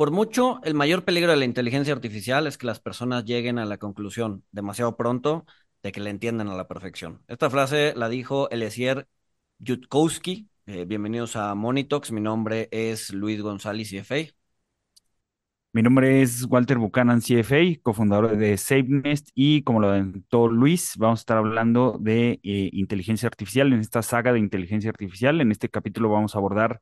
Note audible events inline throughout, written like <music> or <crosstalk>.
Por mucho, el mayor peligro de la inteligencia artificial es que las personas lleguen a la conclusión demasiado pronto de que la entienden a la perfección. Esta frase la dijo Eliezer Yudkowsky. Eh, bienvenidos a Monitox. Mi nombre es Luis González, CFA. Mi nombre es Walter Buchanan, CFA, cofundador de SafeNest y como lo adelantó Luis, vamos a estar hablando de eh, inteligencia artificial en esta saga de inteligencia artificial. En este capítulo vamos a abordar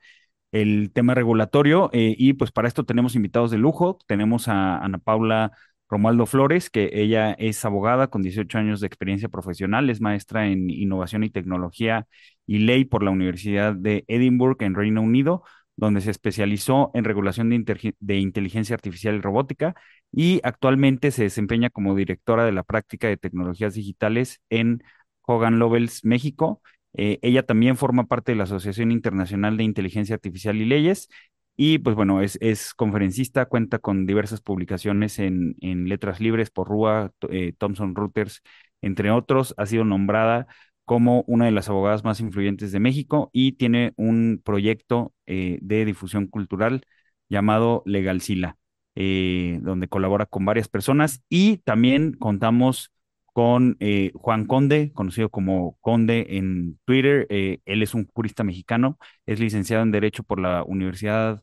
el tema regulatorio eh, y pues para esto tenemos invitados de lujo. Tenemos a Ana Paula Romualdo Flores, que ella es abogada con 18 años de experiencia profesional, es maestra en innovación y tecnología y ley por la Universidad de Edinburgh en Reino Unido, donde se especializó en regulación de, de inteligencia artificial y robótica y actualmente se desempeña como directora de la práctica de tecnologías digitales en Hogan Lovells, México eh, ella también forma parte de la Asociación Internacional de Inteligencia Artificial y Leyes y pues bueno, es, conferencista, cuenta con diversas publicaciones en, letras libres por Rúa, eh, Thomson Reuters, entre otros. Ha sido nombrada como una de las abogadas más influyentes de México y tiene un proyecto eh, de difusión cultural llamado Legalcila, donde colabora con varias personas y también contamos con eh, Juan Conde, conocido como Conde en Twitter. Eh, él es un jurista mexicano, es licenciado en Derecho por la Universidad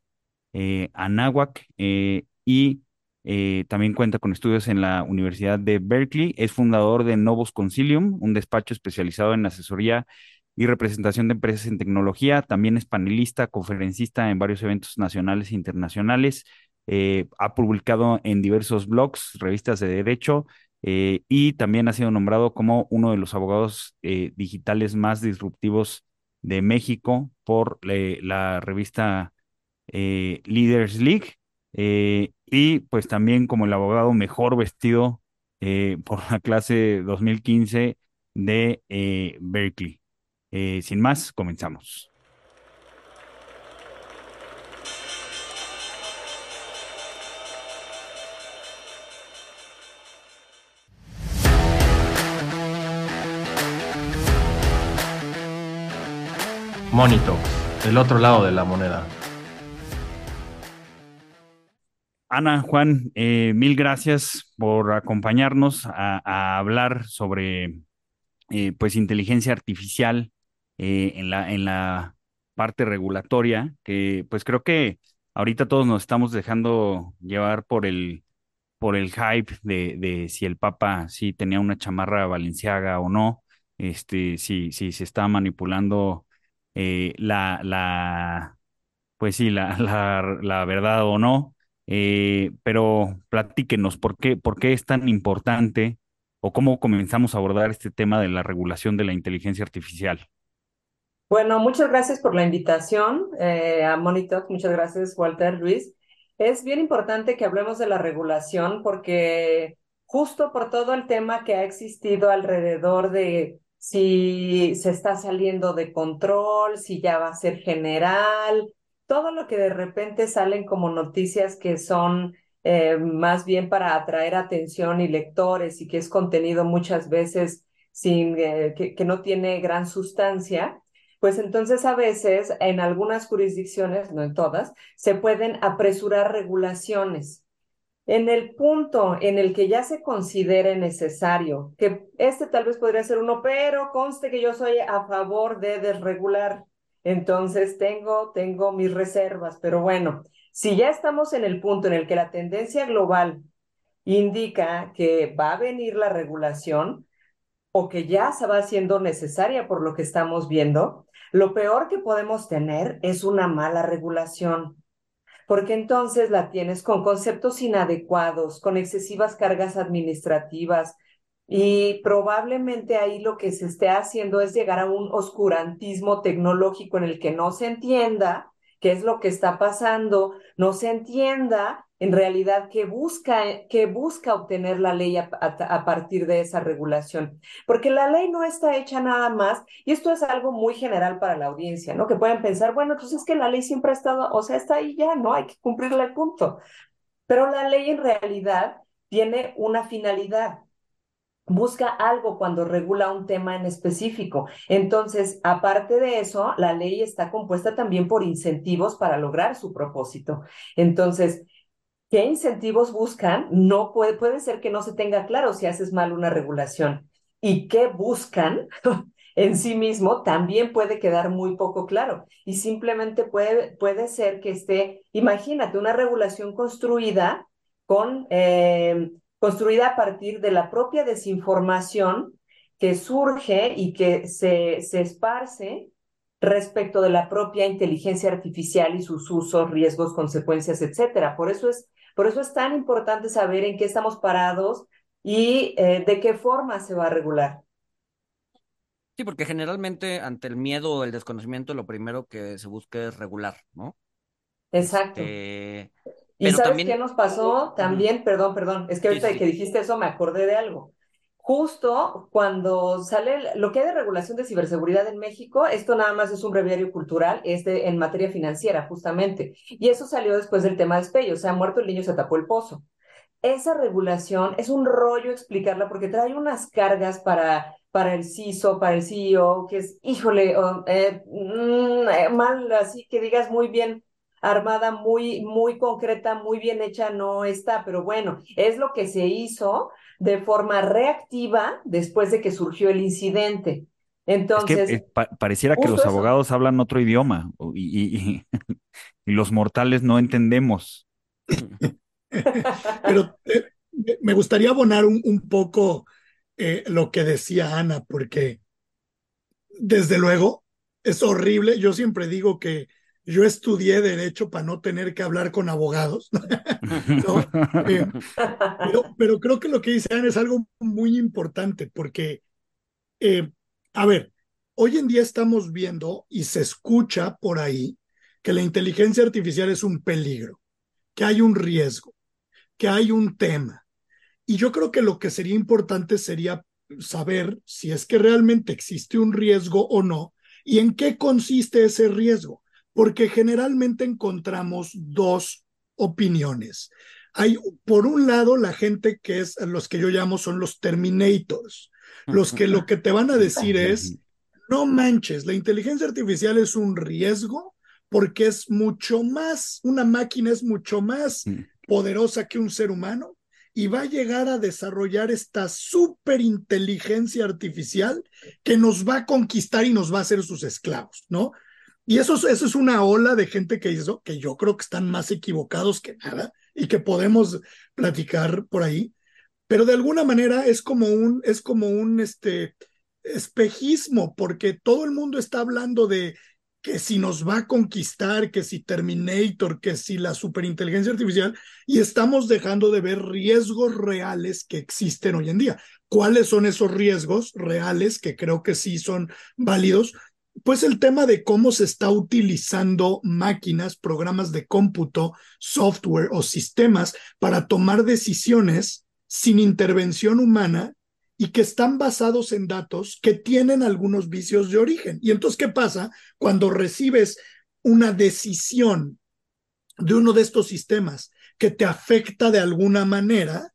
eh, Anáhuac y también cuenta con estudios en la Universidad de Berkeley. Es fundador de Novos Concilium, un despacho especializado en asesoría y representación de empresas en tecnología. También es panelista, conferencista en varios eventos nacionales e internacionales. ha publicado en diversos blogs, revistas de derecho eh, y también ha sido nombrado como uno de los abogados eh, digitales más disruptivos de México por la revista eh, Leaders League y pues también como el abogado mejor vestido <laughs> por la clase 2015 de Berkeley. sin más, comenzamos. Monito, el otro lado de la moneda. Ana, Juan, eh, mil gracias por acompañarnos a, hablar sobre eh, pues inteligencia artificial eh, en, la, en la parte regulatoria, que pues creo que ahorita todos nos estamos dejando llevar por el, por el hype de, de si el Papa sí tenía una chamarra valenciaga o no, este, si, si se está manipulando eh, la, la, pues sí, <laughs> la, la, verdad o no, eh, pero platíquenos, ¿por qué, ¿por qué es tan importante o cómo comenzamos a abordar este tema de la regulación de la inteligencia artificial? Bueno, muchas gracias por la invitación eh, a Monitor. Muchas gracias, Walter Luis. Es bien importante que hablemos de la regulación porque justo por todo el tema que ha existido alrededor de si se está saliendo de control, si ya va a ser general, todo lo que de repente salen como noticias que son eh, más bien para atraer atención y lectores y que es contenido muchas veces sin eh, que, que no tiene gran sustancia, pues entonces a veces en algunas jurisdicciones, no en todas, se pueden apresurar regulaciones en el punto en el que ya se considere necesario, que este tal vez podría ser uno, pero conste que yo soy a favor de desregular, entonces tengo, tengo mis reservas, pero bueno, si ya estamos en el punto en el que la tendencia global indica que va a venir la regulación o que ya se va haciendo necesaria por lo que estamos viendo, lo peor que podemos tener es una mala regulación porque entonces la tienes con conceptos inadecuados, con excesivas cargas administrativas y probablemente ahí lo que se esté haciendo es llegar a un oscurantismo tecnológico en el que no se entienda qué es lo que está pasando, no se entienda en realidad que busca, que busca obtener la ley a, partir de esa regulación. Porque la ley no está hecha nada más, y esto es algo muy general para la audiencia, ¿no? Que pueden pensar, bueno, pues es que la ley siempre ha estado, o sea, está ahí ya, ¿no? Hay que cumplirle el punto. Pero la ley en realidad tiene una finalidad, busca algo cuando regula un tema en específico. Entonces, aparte de eso, la ley está compuesta también por incentivos para lograr su propósito. Entonces, qué incentivos buscan, no puede, puede ser que no se tenga claro si haces mal una regulación. Y qué buscan <laughs> en sí mismo también puede quedar muy poco claro. Y simplemente puede, puede ser que esté, imagínate, una regulación construida con, eh, construida a partir de la propia desinformación que surge y que se, se esparce respecto de la propia inteligencia artificial y sus usos, riesgos, consecuencias, etcétera. Por eso es, por eso es tan importante saber en qué estamos parados y eh, de qué forma se va a regular. Sí, porque generalmente ante el miedo o el desconocimiento lo primero que se busca es regular, ¿no? Exacto. Este, ¿Y pero sabes también, qué nos pasó? También, perdón, perdón, es que ahorita sí, que dijiste eso me acordé de algo. Justo cuando sale lo que hay de regulación de ciberseguridad en México, esto nada más es un breviario cultural, es de, en materia financiera, justamente. Y eso salió después del tema de Spey, o sea, muerto el niño se tapó el pozo. Esa regulación es un rollo explicarla porque trae unas cargas para, para el CISO, para el CEO, que es, híjole, oh, mal, así que digas muy bien armada, muy, muy concreta, muy bien hecha, no está, pero bueno, es lo que se hizo de forma reactiva después de que surgió el incidente. Es que Entonces, eh, pa- pareciera que los eso. abogados hablan otro idioma o- y, y- y- <laughs> y los mortales no entendemos. <laughs> Pero eh, me gustaría abonar un, un poco eh, lo que decía Ana, porque desde luego es horrible. Yo siempre digo que yo estudié derecho para no tener que hablar con abogados. <laughs> Eh, pero, pero creo que lo que dice Ana es algo muy importante, porque, eh, a ver, hoy en día estamos viendo y se escucha por ahí que la inteligencia artificial es un peligro, que hay un riesgo, que hay un tema. Y yo creo que lo que sería importante sería saber si es que realmente existe un riesgo o no y en qué consiste ese riesgo, porque generalmente encontramos dos opiniones. Hay, por un lado, la gente que es los que yo llamo son los terminators, los que lo que te van a decir es, no manches, la inteligencia artificial es un riesgo porque es mucho más, una máquina es mucho más Mm. poderosa que un ser humano y va a llegar a desarrollar esta superinteligencia artificial que nos va a conquistar y nos va a hacer sus esclavos, ¿no? Y eso, es- eso es una ola de gente que hizo, que yo creo que están más equivocados que nada y que podemos platicar por ahí, pero de alguna manera es como un, es como un este, espejismo, porque todo el mundo está hablando de que si nos va a conquistar, que si Terminator, que si la superinteligencia artificial, y estamos dejando de ver riesgos reales que existen hoy en día. ¿Cuáles son esos riesgos reales que creo que sí son válidos? Pues el tema de cómo se está utilizando máquinas, programas de cómputo, software o sistemas para tomar decisiones sin intervención humana y que están basados en datos que tienen algunos vicios de origen. Y entonces, ¿qué pasa cuando recibes una decisión de uno de estos sistemas que te afecta de alguna manera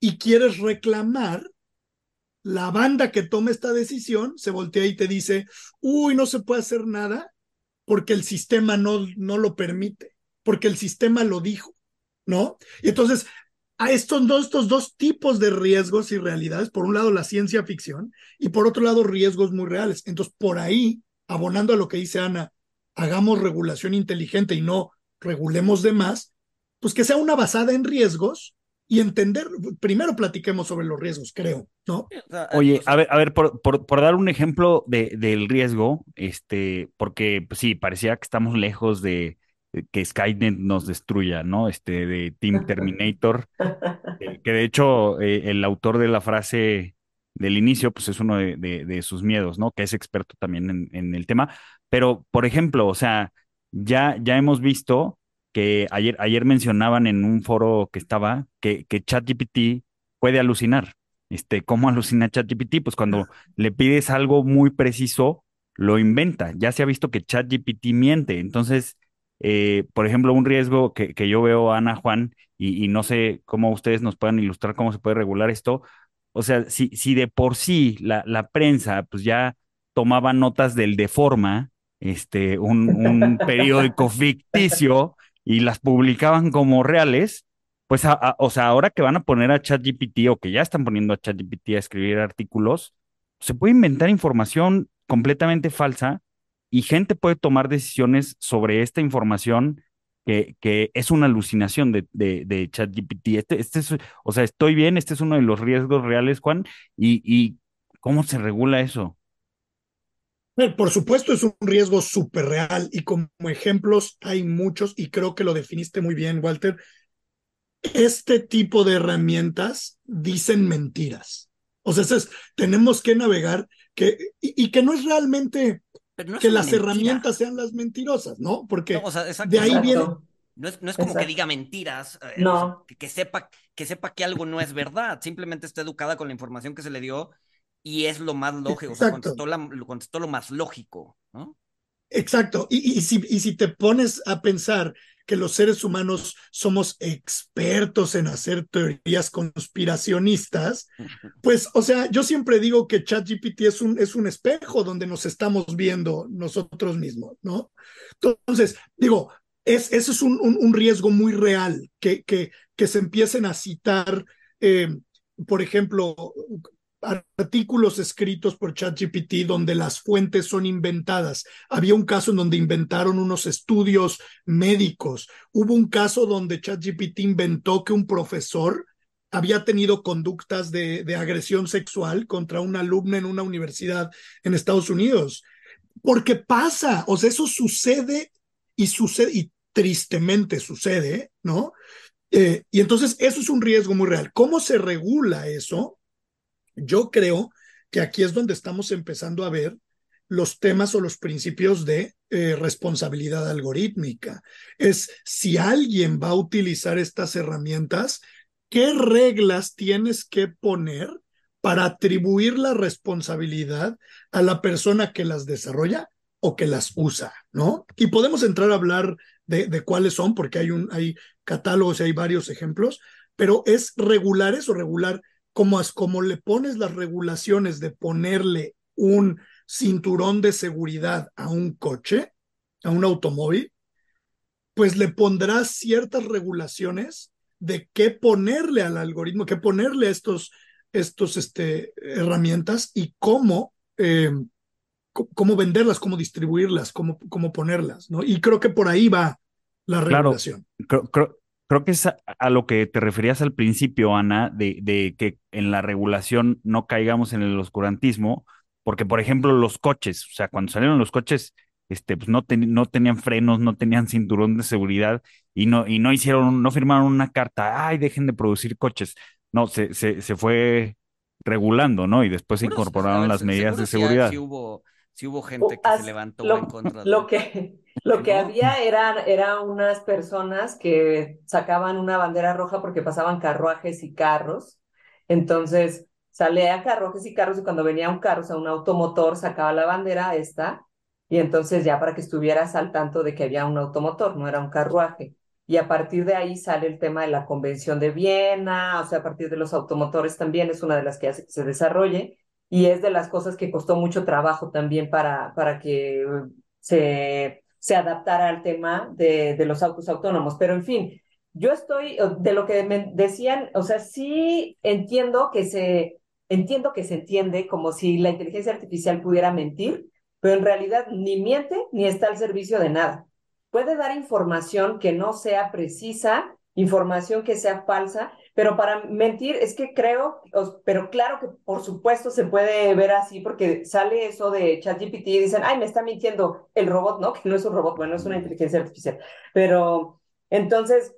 y quieres reclamar? La banda que toma esta decisión se voltea y te dice, uy, no se puede hacer nada porque el sistema no, no lo permite, porque el sistema lo dijo, ¿no? Y entonces a estos dos, estos dos tipos de riesgos y realidades, por un lado la ciencia ficción y por otro lado riesgos muy reales. Entonces, por ahí, abonando a lo que dice Ana, hagamos regulación inteligente y no regulemos de más, pues que sea una basada en riesgos y entender, primero platiquemos sobre los riesgos, creo, ¿no? Oye, a ver, a ver, por, por, por dar un ejemplo de, del riesgo, este, porque pues, sí, parecía que estamos lejos de, de que Skynet nos destruya, ¿no? Este, de Team Terminator, <laughs> eh, que de hecho eh, el autor de la frase del inicio, pues es uno de, de- de sus miedos, ¿no? Que es experto también en, en el tema. Pero, por ejemplo, o sea, ya, ya hemos visto que ayer, ayer mencionaban en un foro que estaba que, que ChatGPT puede alucinar. Este, ¿cómo alucina ChatGPT? Pues cuando <laughs> le pides algo muy preciso, lo inventa. Ya se ha visto que ChatGPT miente. Entonces, eh, por ejemplo, un riesgo que, que yo veo, Ana, Juan, y, y no sé cómo ustedes nos puedan ilustrar cómo se puede regular esto. O sea, si, si de por sí la, la prensa pues ya tomaba notas del Deforma, este, un, un <laughs> periódico ficticio, y las publicaban como reales, pues, o sea, ahora que van a poner a ChatGPT o que ya están poniendo a ChatGPT a escribir artículos, se puede inventar información completamente falsa y gente puede tomar decisiones sobre esta información que, que es una alucinación de, de, de ChatGPT. Este, este es, o sea, estoy bien, este es uno de los riesgos reales, Juan, y, y ¿cómo se regula eso? Por supuesto, es un riesgo súper real y como ejemplos hay muchos y creo que lo definiste muy bien, Walter. Este tipo de herramientas dicen mentiras. O sea, es, tenemos que navegar que, y, que no es realmente que las herramientas sean las mentirosas, ¿no? Porque de ahí viene... No es, no es como que diga mentiras, eh, no. que, sepa, que sepa que algo no es verdad, simplemente está educada con la información que se le dio y es lo más lógico, o sea, contestó, contestó, lo más lógico, ¿no? Exacto, y, y, si, y si te pones a pensar que los seres humanos somos expertos en hacer teorías conspiracionistas, pues, o sea, yo siempre digo que ChatGPT es un, es un espejo donde nos estamos viendo nosotros mismos, ¿no? Entonces, digo, es, eso es un, un, riesgo muy real, que, que, que se empiecen a citar, eh, por ejemplo, artículos escritos por ChatGPT donde las fuentes son inventadas. Había un caso en donde inventaron unos estudios médicos. Hubo un caso donde ChatGPT inventó que un profesor había tenido conductas de, de agresión sexual contra una alumna en una universidad en Estados Unidos. Porque pasa, o sea, eso sucede y sucede, y tristemente sucede, ¿no? Eh, y entonces eso es un riesgo muy real. ¿Cómo se regula eso? Yo creo que aquí es donde estamos empezando a ver los temas o los principios de eh, responsabilidad algorítmica. Es si alguien va a utilizar estas herramientas, ¿qué reglas tienes que poner para atribuir la responsabilidad a la persona que las desarrolla o que las usa, ¿no? Y podemos entrar a hablar de, cuáles son, porque hay, un, hay catálogos y hay varios ejemplos, pero es regular eso, regular como, como le pones las regulaciones de ponerle un cinturón de seguridad a un coche, a un automóvil, pues le pondrás ciertas regulaciones de qué ponerle al algoritmo, qué ponerle a estos, estos este, herramientas y cómo, eh, cómo venderlas, cómo distribuirlas, cómo, cómo ponerlas, ¿no? Y creo que por ahí va la regulación. Claro, creo, Creo que es a, lo que te referías al principio, Ana, de, de, que en la regulación no caigamos en el oscurantismo, porque, por ejemplo, los coches, o sea, cuando salieron los coches, este, pues no, no tenían frenos, no tenían cinturón de seguridad y no, y no hicieron, no firmaron una carta, ay, dejen de producir coches. No, se, se, se fue regulando, ¿no? Y después se incorporaron las medidas de seguridad. Sí, hubo, sí hubo gente que se levantó en contra de... <laughs> Lo que, lo que había eran era unas personas que sacaban una bandera roja porque pasaban carruajes y carros. Entonces, salía carruajes y carros y cuando venía un carro, o sea, un automotor, sacaba la bandera esta y entonces ya para que estuvieras al tanto de que había un automotor, no era un carruaje. Y a partir de ahí sale el tema de la Convención de Viena, o sea, a partir de los automotores también es una de las que hace que se desarrolle y es de las cosas que costó mucho trabajo también para, para que se se adaptara al tema de, de los autos autónomos. Pero en fin, yo estoy, de lo que me decían, o sea, sí entiendo que se, entiendo que se entiende como si la inteligencia artificial pudiera mentir, pero en realidad ni miente ni está al servicio de nada. Puede dar información que no sea precisa, información que sea falsa, pero para mentir es que creo, pero claro que por supuesto se puede ver así porque sale eso de ChatGPT y dicen, ay, me está mintiendo el robot, ¿no? Que no es un robot, bueno, es una inteligencia artificial. Pero entonces,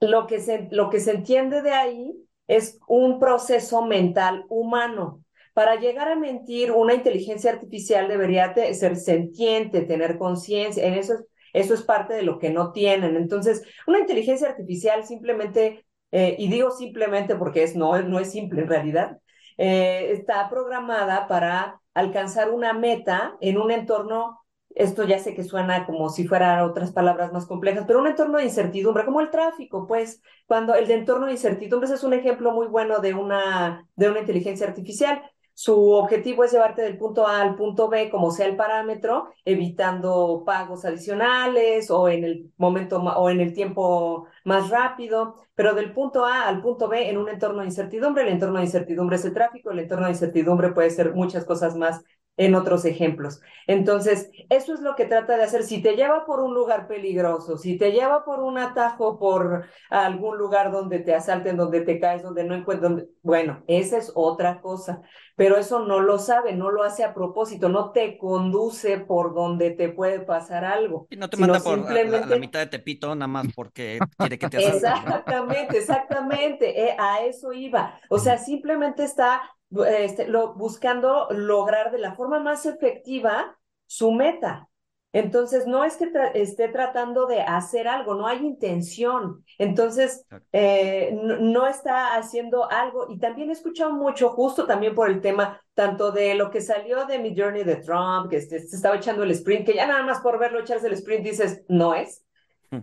lo que se, lo que se entiende de ahí es un proceso mental humano. Para llegar a mentir, una inteligencia artificial debería ser sentiente, tener conciencia. En eso, eso es parte de lo que no tienen. Entonces, una inteligencia artificial simplemente eh, y digo simplemente porque es, no, no es simple en realidad, eh, está programada para alcanzar una meta en un entorno, esto ya sé que suena como si fueran otras palabras más complejas, pero un entorno de incertidumbre, como el tráfico, pues, cuando el de entorno de incertidumbre es un ejemplo muy bueno de una, de una inteligencia artificial. Su objetivo es llevarte del punto A al punto B, como sea el parámetro, evitando pagos adicionales o en el momento o en el tiempo más rápido, pero del punto A al punto B en un entorno de incertidumbre. El entorno de incertidumbre es el tráfico, el entorno de incertidumbre puede ser muchas cosas más en otros ejemplos. Entonces, eso es lo que trata de hacer. Si te lleva por un lugar peligroso, si te lleva por un atajo, por algún lugar donde te asalten, donde te caes, donde no encuentras, bueno, esa es otra cosa. Pero eso no lo sabe, no lo hace a propósito, no te conduce por donde te puede pasar algo. Y no te manda por la, mitad de Tepito nada más porque quiere que te <laughs> asalten. Exactamente, exactamente, eh, a eso iba. O sea, simplemente está este, lo, buscando lograr de la forma más efectiva su meta. Entonces, no es que esté tratando de hacer algo, no hay intención. Entonces, eh, no, está haciendo algo. Y también he escuchado mucho, justo también por el tema, tanto de lo que salió de mi journey de Trump, que se, se estaba echando el sprint, que ya nada más por verlo echarse el sprint dices, no es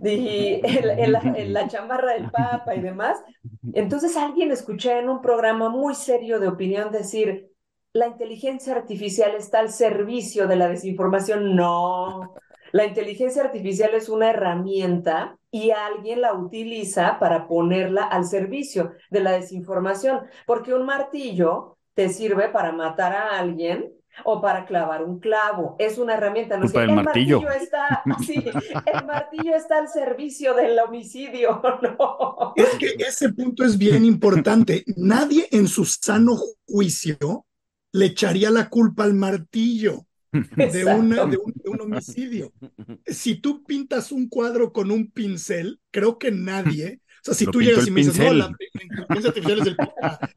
y en, la chamarra del Papa y demás. Entonces alguien escuché en un programa muy serio de opinión decir, la inteligencia artificial está al servicio de la desinformación. No, la inteligencia artificial es una herramienta y alguien la utiliza para ponerla al servicio de la desinformación, porque un martillo te sirve para matar a alguien o para clavar un clavo. Es una herramienta. No el, martillo. está, <laughs> el martillo está al servicio del homicidio, <laughs> ¿no? Es que ese punto es bien importante. Nadie en su sano juicio le echaría la culpa al martillo. De, una, de, un, homicidio. <laughs> Si tú pintas un cuadro con un pincel, creo que nadie, sea, si tú llegas y me dices, no, la,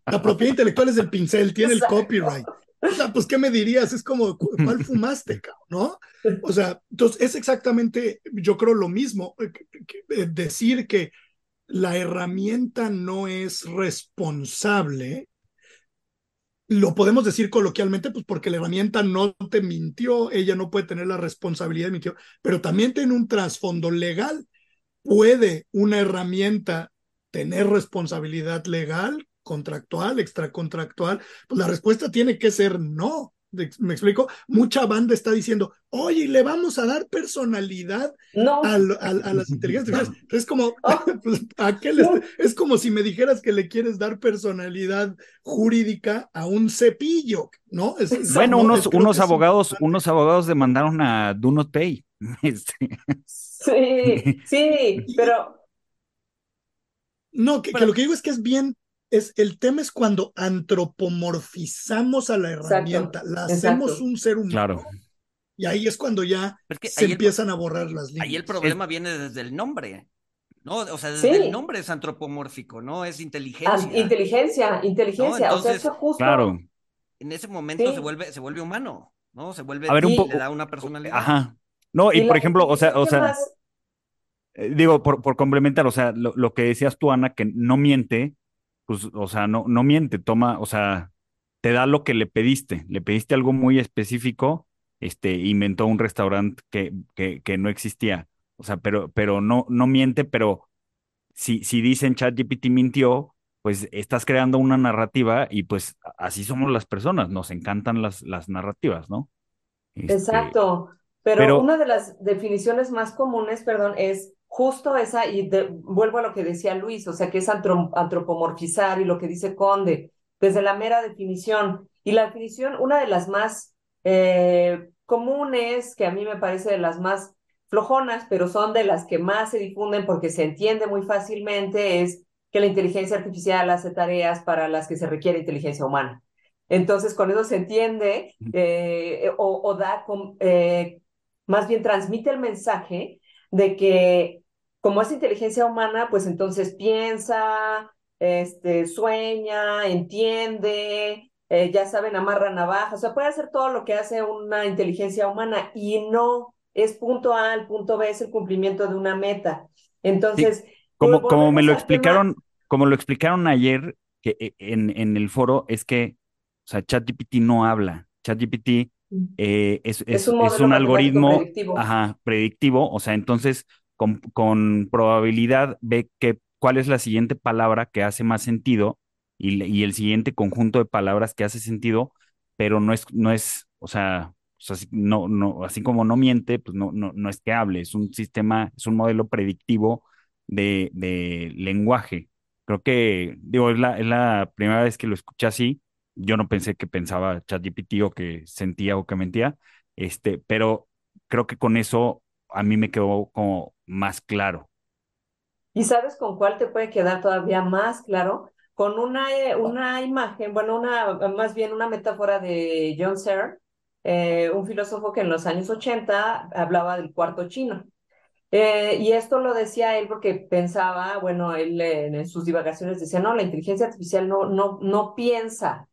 la, propiedad intelectual es del pincel, tiene el copyright. O sea, pues, ¿qué me dirías? Es como, ¿cuál fumaste, ¿no? O sea, entonces es exactamente, yo creo lo mismo, eh, eh, decir que la herramienta no es responsable, lo podemos decir coloquialmente, pues porque la herramienta no te mintió, ella no puede tener la responsabilidad de mintió, pero también tiene un trasfondo legal. ¿Puede una herramienta tener responsabilidad legal? contractual, extracontractual, pues la respuesta tiene que ser no. ¿Me explico? Mucha banda está diciendo, oye, le vamos a dar personalidad a, las inteligencias <laughs> Es como, oh. <laughs> pues, es como si me dijeras que le quieres dar personalidad jurídica a un cepillo, ¿no? bueno, unos, unos abogados, unos abogados demandaron a Do Not Pay. <laughs> Este. Sí, sí, <laughs> pero. No, que, que, lo que digo es que es bien es, el tema es cuando antropomorfizamos a la herramienta, la hacemos un ser humano. Claro. Y ahí es cuando ya se empiezan a borrar las líneas. Ahí el problema viene desde el nombre. ¿no? O sea, desde el nombre es antropomórfico, ¿no? Es inteligencia. Ah, inteligencia, inteligencia. o sea, eso justo. Claro. En ese momento se vuelve, se vuelve humano, ¿no? Se vuelve a ver, un poco, le da una personalidad. Ajá. No, y, por ejemplo, o sea, o sea, eh, digo, por, por complementar, o sea, lo, lo, que decías tú, Ana, que no miente, pues, o sea, no, no miente, toma, o sea, te da lo que le pediste, le pediste algo muy específico, este, inventó un restaurante que, que, que no existía, o sea, pero, pero no, no miente, pero si, si dicen ChatGPT mintió, pues estás creando una narrativa y pues así somos las personas, nos encantan las, las narrativas, ¿no? Este, Exacto, pero, pero, una de las definiciones más comunes, perdón, es justo esa, y vuelvo a lo que decía Luis, o sea, que es antropomorfizar y lo que dice Conde, desde la mera definición. Y la definición, una de las más eh, comunes, que a mí me parece de las más flojonas, pero son de las que más se difunden porque se entiende muy fácilmente, es que la inteligencia artificial hace tareas para las que se requiere inteligencia humana. Entonces, con eso se entiende eh, o, da, eh, más bien transmite el mensaje de que como es inteligencia humana, pues entonces piensa, este, sueña, entiende, eh, ya saben, amarra navajas, o sea, puede hacer todo lo que hace una inteligencia humana y no es punto A al punto B, es el cumplimiento de una meta. Entonces, como, como me lo explicaron, como lo explicaron ayer que, e, en, en el foro, es que, o sea, ChatGPT no habla. ChatGPT. Eh, es, es, un, es un algoritmo predictivo. Ajá, predictivo, o sea, entonces con, probabilidad ve que, cuál es la siguiente palabra que hace más sentido y, el siguiente conjunto de palabras que hace sentido pero no es, no es, o sea, no, no, así como no miente, pues no, no, no es que hable, es un sistema, es un modelo predictivo de, de lenguaje. Creo que, digo, es la, es la primera vez que lo escuché así. Yo no pensé que pensaba ChatGPT o que sentía o que mentía, este, pero creo que con eso a mí me quedó como más claro. ¿Y sabes con cuál te puede quedar todavía más claro? Con una, eh, una imagen, bueno, una, más bien una metáfora de John Searle, eh, un filósofo que en los años 80 hablaba del cuarto chino. Eh, y esto lo decía él porque pensaba, bueno, él en sus divagaciones decía, no, la inteligencia artificial no, no, no piensa.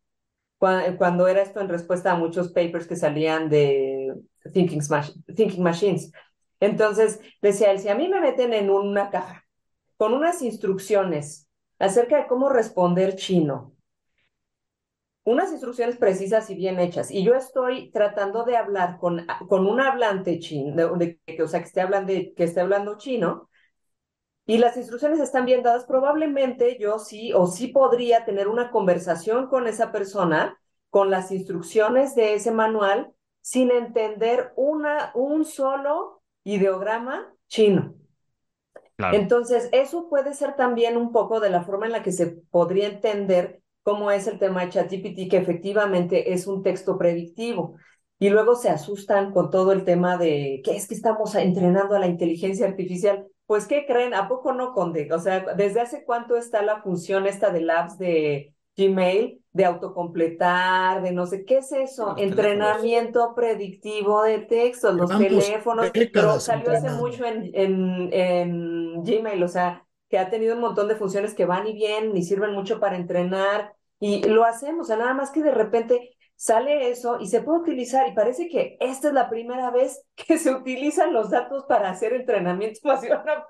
Cuando, era esto en respuesta a muchos papers que salían de Thinking, thinking Machines. Entonces decía él, si a mí me meten en una caja con unas instrucciones acerca de cómo responder chino, unas instrucciones precisas y bien hechas. Y yo estoy tratando de hablar con, con un hablante chino, de, o sea, que esté, hablando, que esté hablando chino, y las instrucciones están bien dadas, probablemente yo sí o sí podría tener una conversación con esa persona con las instrucciones de ese manual sin entender una, un solo ideograma chino. Entonces, eso puede ser también un poco de la forma en la que se podría entender cómo es el tema de ChatGPT, que efectivamente es un texto predictivo. Y luego se asustan con todo el tema de que es que estamos entrenando a la inteligencia artificial. Pues, ¿qué creen? ¿A poco no, Conde? O sea, ¿desde hace cuánto está la función esta de labs de Gmail de autocompletar, de no sé qué es eso, entrenamiento predictivo de textos, los teléfonos, pero salió hace mucho en, en, en Gmail, o sea, que ha tenido un montón de funciones que van y vienen y sirven mucho para entrenar. Y lo hacemos, o sea, nada más que de repente sale eso y se puede utilizar y parece que esta es la primera vez que se utilizan los datos para hacer entrenamiento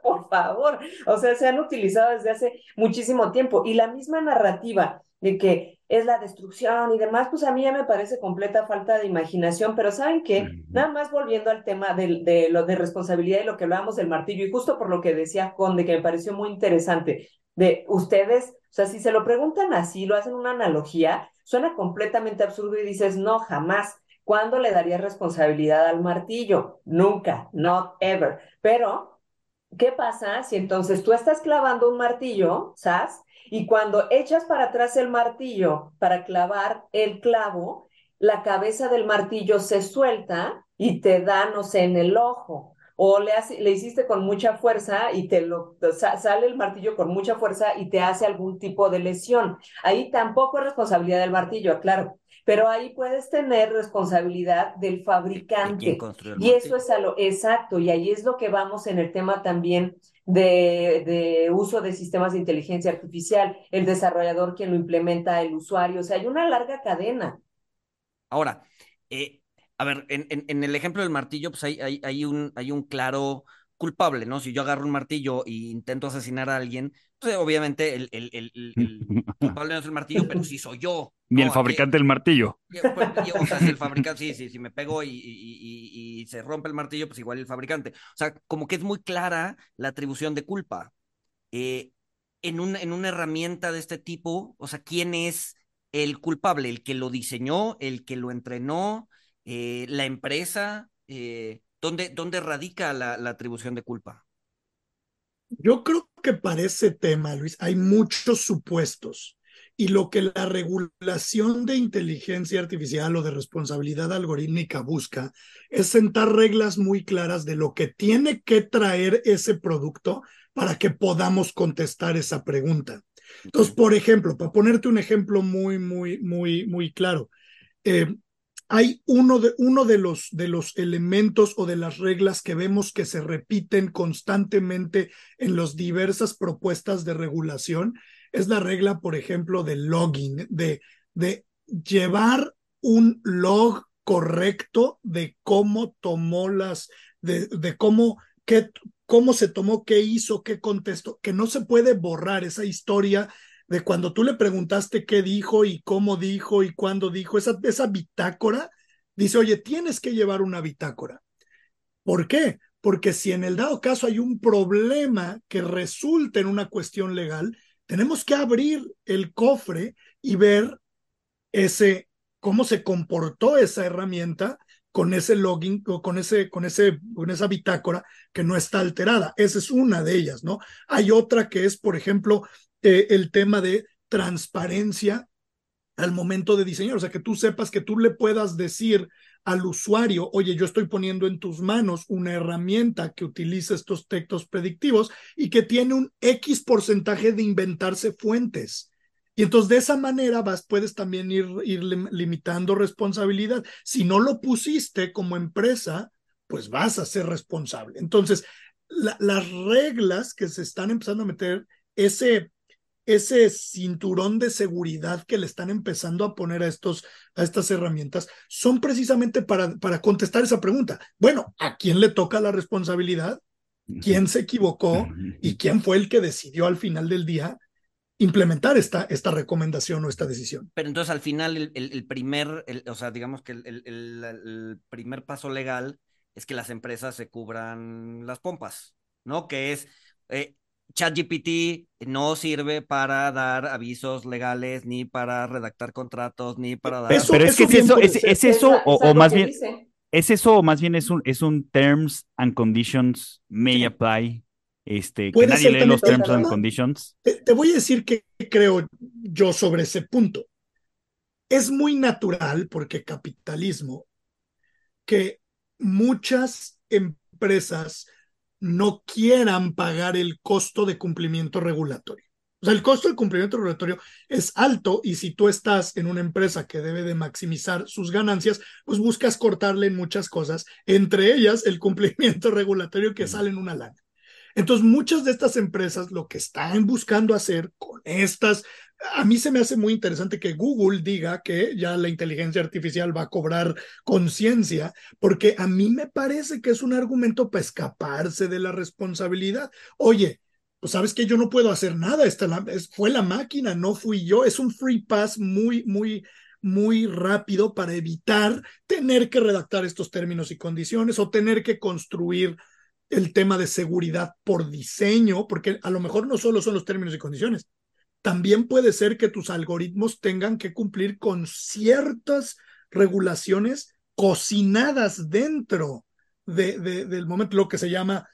por favor, o sea, se han utilizado desde hace muchísimo tiempo. Y la misma narrativa de que es la destrucción y demás, pues a mí ya me parece completa falta de imaginación, pero ¿saben qué? Nada más volviendo al tema de, de lo de responsabilidad y lo que hablábamos del martillo, y justo por lo que decía Conde, que me pareció muy interesante, de ustedes, o sea, si se lo preguntan así, lo hacen una analogía, suena completamente absurdo y dices, no, jamás. ¿Cuándo le darías responsabilidad al martillo? Nunca, not ever. Pero, ¿qué pasa si entonces tú estás clavando un martillo, ¿sabes? Y cuando echas para atrás el martillo para clavar el clavo, la cabeza del martillo se suelta y te da, no sé, en el ojo. O le, le hiciste con mucha fuerza y te lo sale el martillo con mucha fuerza y te hace algún tipo de lesión. Ahí tampoco es responsabilidad del martillo, claro. Pero ahí puedes tener responsabilidad del fabricante. y eso es a lo exacto. Y ahí es lo que vamos en el tema también de, uso de sistemas de inteligencia artificial, el desarrollador quien lo implementa, el usuario, o sea, hay una larga cadena. Ahora, eh, a ver, en, en, el ejemplo del martillo, pues hay, hay, hay, un, hay un claro culpable, ¿no? Si yo agarro un martillo e intento asesinar a alguien, pues obviamente el, el, el, <laughs> culpable no es el martillo, pero sí soy yo. Ni el fabricante del martillo. Pues, o sea, si el fabricante, sí, sí, si me pego y, y, y, se rompe el martillo, pues igual el fabricante. O sea, como que es muy clara la atribución de culpa. Eh, en, un, en una herramienta de este tipo, o sea, ¿quién es el culpable? ¿El que lo diseñó? ¿El que lo entrenó? Eh, ¿La empresa? Eh, ¿Dónde, dónde radica la, la atribución de culpa? Yo creo que para ese tema, Luis, hay muchos supuestos. Y lo que la regulación de inteligencia artificial o de responsabilidad algorítmica busca es sentar reglas muy claras de lo que tiene que traer ese producto para que podamos contestar esa pregunta. Entonces, por ejemplo, para ponerte un ejemplo muy, muy, muy, muy claro, eh, hay uno de, uno de los, de los elementos o de las reglas que vemos que se repiten constantemente en las diversas propuestas de regulación, es la regla, por ejemplo, del login, de, de llevar un log correcto de cómo tomó las, de, de cómo, qué, cómo se tomó, qué hizo, qué contestó, que no se puede borrar esa historia de cuando tú le preguntaste qué dijo y cómo dijo y cuándo dijo, esa, esa bitácora, dice, oye, tienes que llevar una bitácora. ¿Por qué? Porque si en el dado caso hay un problema que resulta en una cuestión legal, tenemos que abrir el cofre y ver ese, cómo se comportó esa herramienta con ese login o con ese con ese con esa bitácora que no está alterada. Esa es una de ellas, ¿no? Hay otra que es, por ejemplo, eh, el tema de transparencia al momento de diseñar, o sea, que tú sepas que tú le puedas decir al usuario, oye, yo estoy poniendo en tus manos una herramienta que utiliza estos textos predictivos y que tiene un X porcentaje de inventarse fuentes. Y entonces de esa manera vas, puedes también ir, ir limitando responsabilidad. Si no lo pusiste como empresa, pues vas a ser responsable. Entonces, las reglas que se están empezando a meter, ese, ese cinturón de seguridad que le están empezando a poner a, estos, a estas herramientas, son precisamente para, para contestar esa pregunta. Bueno, ¿a quién le toca la responsabilidad? ¿Quién se equivocó? ¿Y quién fue el que decidió al final del día implementar esta, esta recomendación o esta decisión. Pero entonces al final el, el, primer, o sea, digamos que el, el, primer paso legal es que las empresas se cubran las pompas, ¿no? Que es, eh, ChatGPT no sirve para dar avisos legales, ni para redactar contratos, ni para dar... Pero es que es eso, es, eso o, más bien... ¿Es eso o más bien es un, es un terms and conditions may apply este, que nadie lee los terms and conditions. Te, voy a decir qué creo yo sobre ese punto. Es muy natural, porque capitalismo, que muchas empresas no quieran pagar el costo de cumplimiento regulatorio. O sea, el costo del cumplimiento regulatorio es alto y si tú estás en una empresa que debe de maximizar sus ganancias, pues buscas cortarle en muchas cosas, entre ellas el <laughs> cumplimiento regulatorio que sale en una lana. Entonces, muchas de estas empresas lo que están buscando hacer con estas, a mí se me hace muy interesante que Google diga que ya la inteligencia artificial va a cobrar conciencia, porque a mí me parece que es un argumento para escaparse de la responsabilidad. Oye, pues sabes que yo no puedo hacer nada, esta fue la máquina, no fui yo, es un free pass muy, muy, muy rápido para evitar tener que redactar estos términos y condiciones o tener que construir el tema de seguridad por diseño, porque a lo mejor no solo son los términos y condiciones, también puede ser que tus algoritmos tengan que cumplir con ciertas regulaciones cocinadas dentro de, del momento, lo que se llama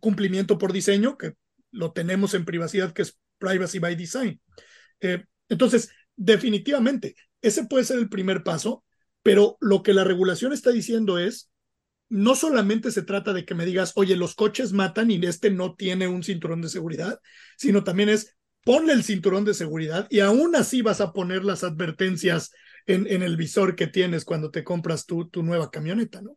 cumplimiento por diseño, que lo tenemos en privacidad, que es privacy by design. Eh, entonces, definitivamente, ese puede ser el primer paso, pero lo que la regulación está diciendo es, no solamente se trata de que me digas, oye, los coches matan y este no tiene un cinturón de seguridad, sino también es ponle el cinturón de seguridad y aún así vas a poner las advertencias en, en el visor que tienes cuando te compras tu, tu, nueva camioneta, ¿no?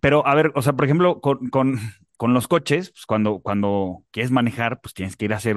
Pero, a ver, o sea, por ejemplo, con, con, con los coches, pues cuando, cuando quieres manejar, pues tienes que ir a hacer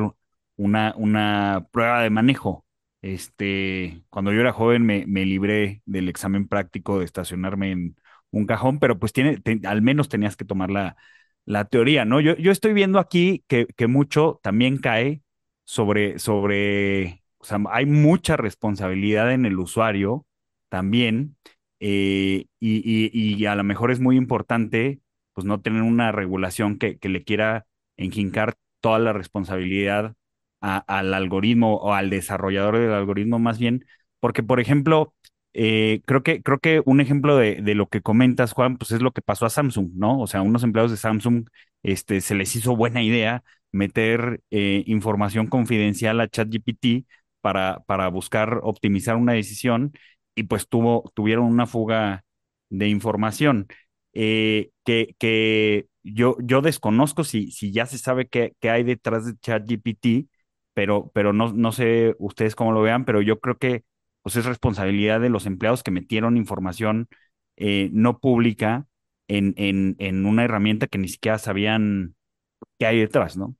una, una prueba de manejo. Este, cuando yo era joven me, me libré del examen práctico de estacionarme en, un cajón, pero pues tiene, al menos tenías que tomar la, la teoría, ¿no? Yo, yo estoy viendo aquí que, que mucho también cae sobre, sobre, hay mucha responsabilidad en el usuario también, eh, y, y, a lo mejor es muy importante, pues no tener una regulación que, que le quiera enjincar toda la responsabilidad al algoritmo o al desarrollador del algoritmo más bien, porque por ejemplo, eh, creo que, creo que un ejemplo de, de, lo que comentas, Juan, pues es lo que pasó a Samsung, ¿no? O sea, unos empleados de Samsung este, se les hizo buena idea meter eh, información confidencial a ChatGPT para, para buscar optimizar una decisión y pues tuvo, tuvieron una fuga de información. Eh, que, que yo, yo desconozco si, si ya se sabe qué, qué hay detrás de ChatGPT, pero, pero no, no sé ustedes cómo lo vean, pero yo creo que pues es responsabilidad de los empleados que metieron información eh, no pública en, en, en, una herramienta que ni siquiera sabían qué hay detrás, ¿no?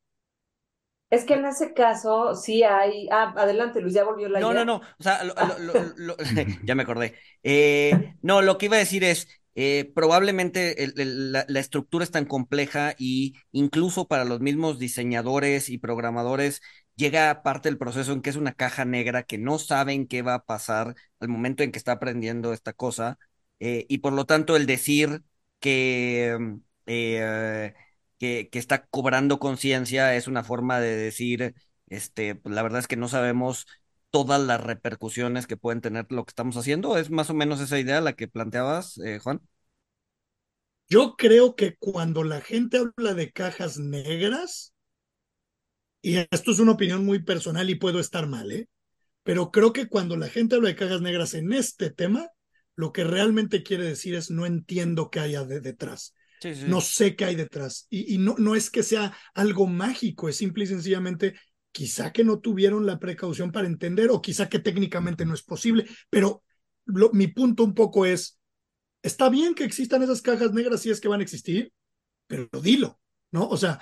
Es que en ese caso sí hay. Ah, adelante, Luis, ya volvió la no, idea. No, no, no. O sea, <laughs> <laughs> ya me acordé. Eh, no, lo que iba a decir es. Eh, probablemente la, la, estructura es tan compleja y incluso para los mismos diseñadores y programadores llega parte del proceso en que es una caja negra que no saben qué va a pasar al momento en que está aprendiendo esta cosa eh, y por lo tanto el decir que, mm, eh, que, que, está cobrando conciencia es una forma de decir, este, pues, la verdad es que no sabemos todas las repercusiones que pueden tener lo que estamos haciendo. ¿Es más o menos esa idea la que planteabas, eh, Juan? Yo creo que cuando la gente habla de cajas negras, y esto es una opinión muy personal y puedo estar mal, ¿eh? pero creo que cuando la gente habla de cajas negras en este tema, lo que realmente quiere decir es no entiendo qué hay detrás. Sí, sí. No sé qué hay detrás. Y, y, no, no es que sea algo mágico, es simple y sencillamente quizá que no tuvieron la precaución para entender o quizá que técnicamente no es posible, pero lo, mi punto un poco es, está bien que existan esas cajas negras si es que van a existir, pero dilo, ¿no? O sea,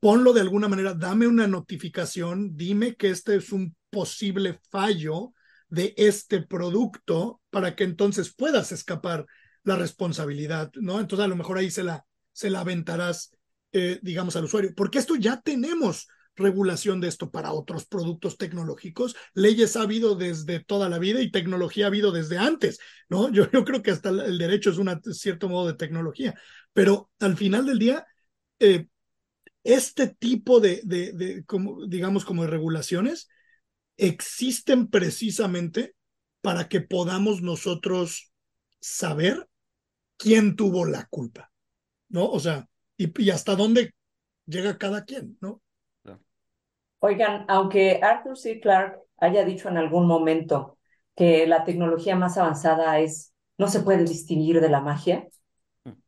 ponlo de alguna manera, dame una notificación, dime que este es un posible fallo de este producto para que entonces puedas escapar la responsabilidad, ¿no? Entonces a lo mejor ahí se la, se la aventarás, eh, digamos, al usuario, porque esto ya tenemos regulación de esto para otros productos tecnológicos. Leyes ha habido desde toda la vida y tecnología ha habido desde antes, ¿no? Yo, yo creo que hasta el derecho es un cierto modo de tecnología, pero al final del día, eh, este tipo de, de, de como, digamos, como de regulaciones existen precisamente para que podamos nosotros saber quién tuvo la culpa, ¿no? O sea, y, y hasta dónde llega cada quien, ¿no? Oigan, aunque Arthur C. Clarke haya dicho en algún momento que la tecnología más avanzada es no se puede distinguir de la magia,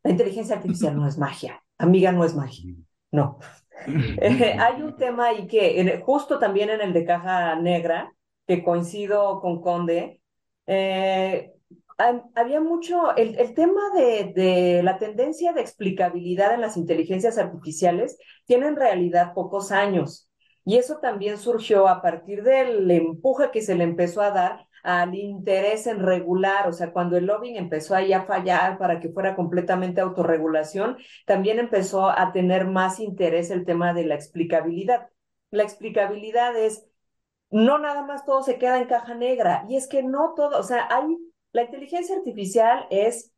la inteligencia artificial no es magia, amiga no es magia, no. <laughs> Eh, hay un tema ahí que justo también en el de caja negra, que coincido con Conde, eh, había mucho, el, el tema de, de, la tendencia de explicabilidad en las inteligencias artificiales tiene en realidad pocos años. Y eso también surgió a partir del empuje que se le empezó a dar al interés en regular, o sea, cuando el lobbying empezó ahí a fallar para que fuera completamente autorregulación, también empezó a tener más interés el tema de la explicabilidad. La explicabilidad es, no nada más todo se queda en caja negra, y es que no todo, o sea, hay, la inteligencia artificial es,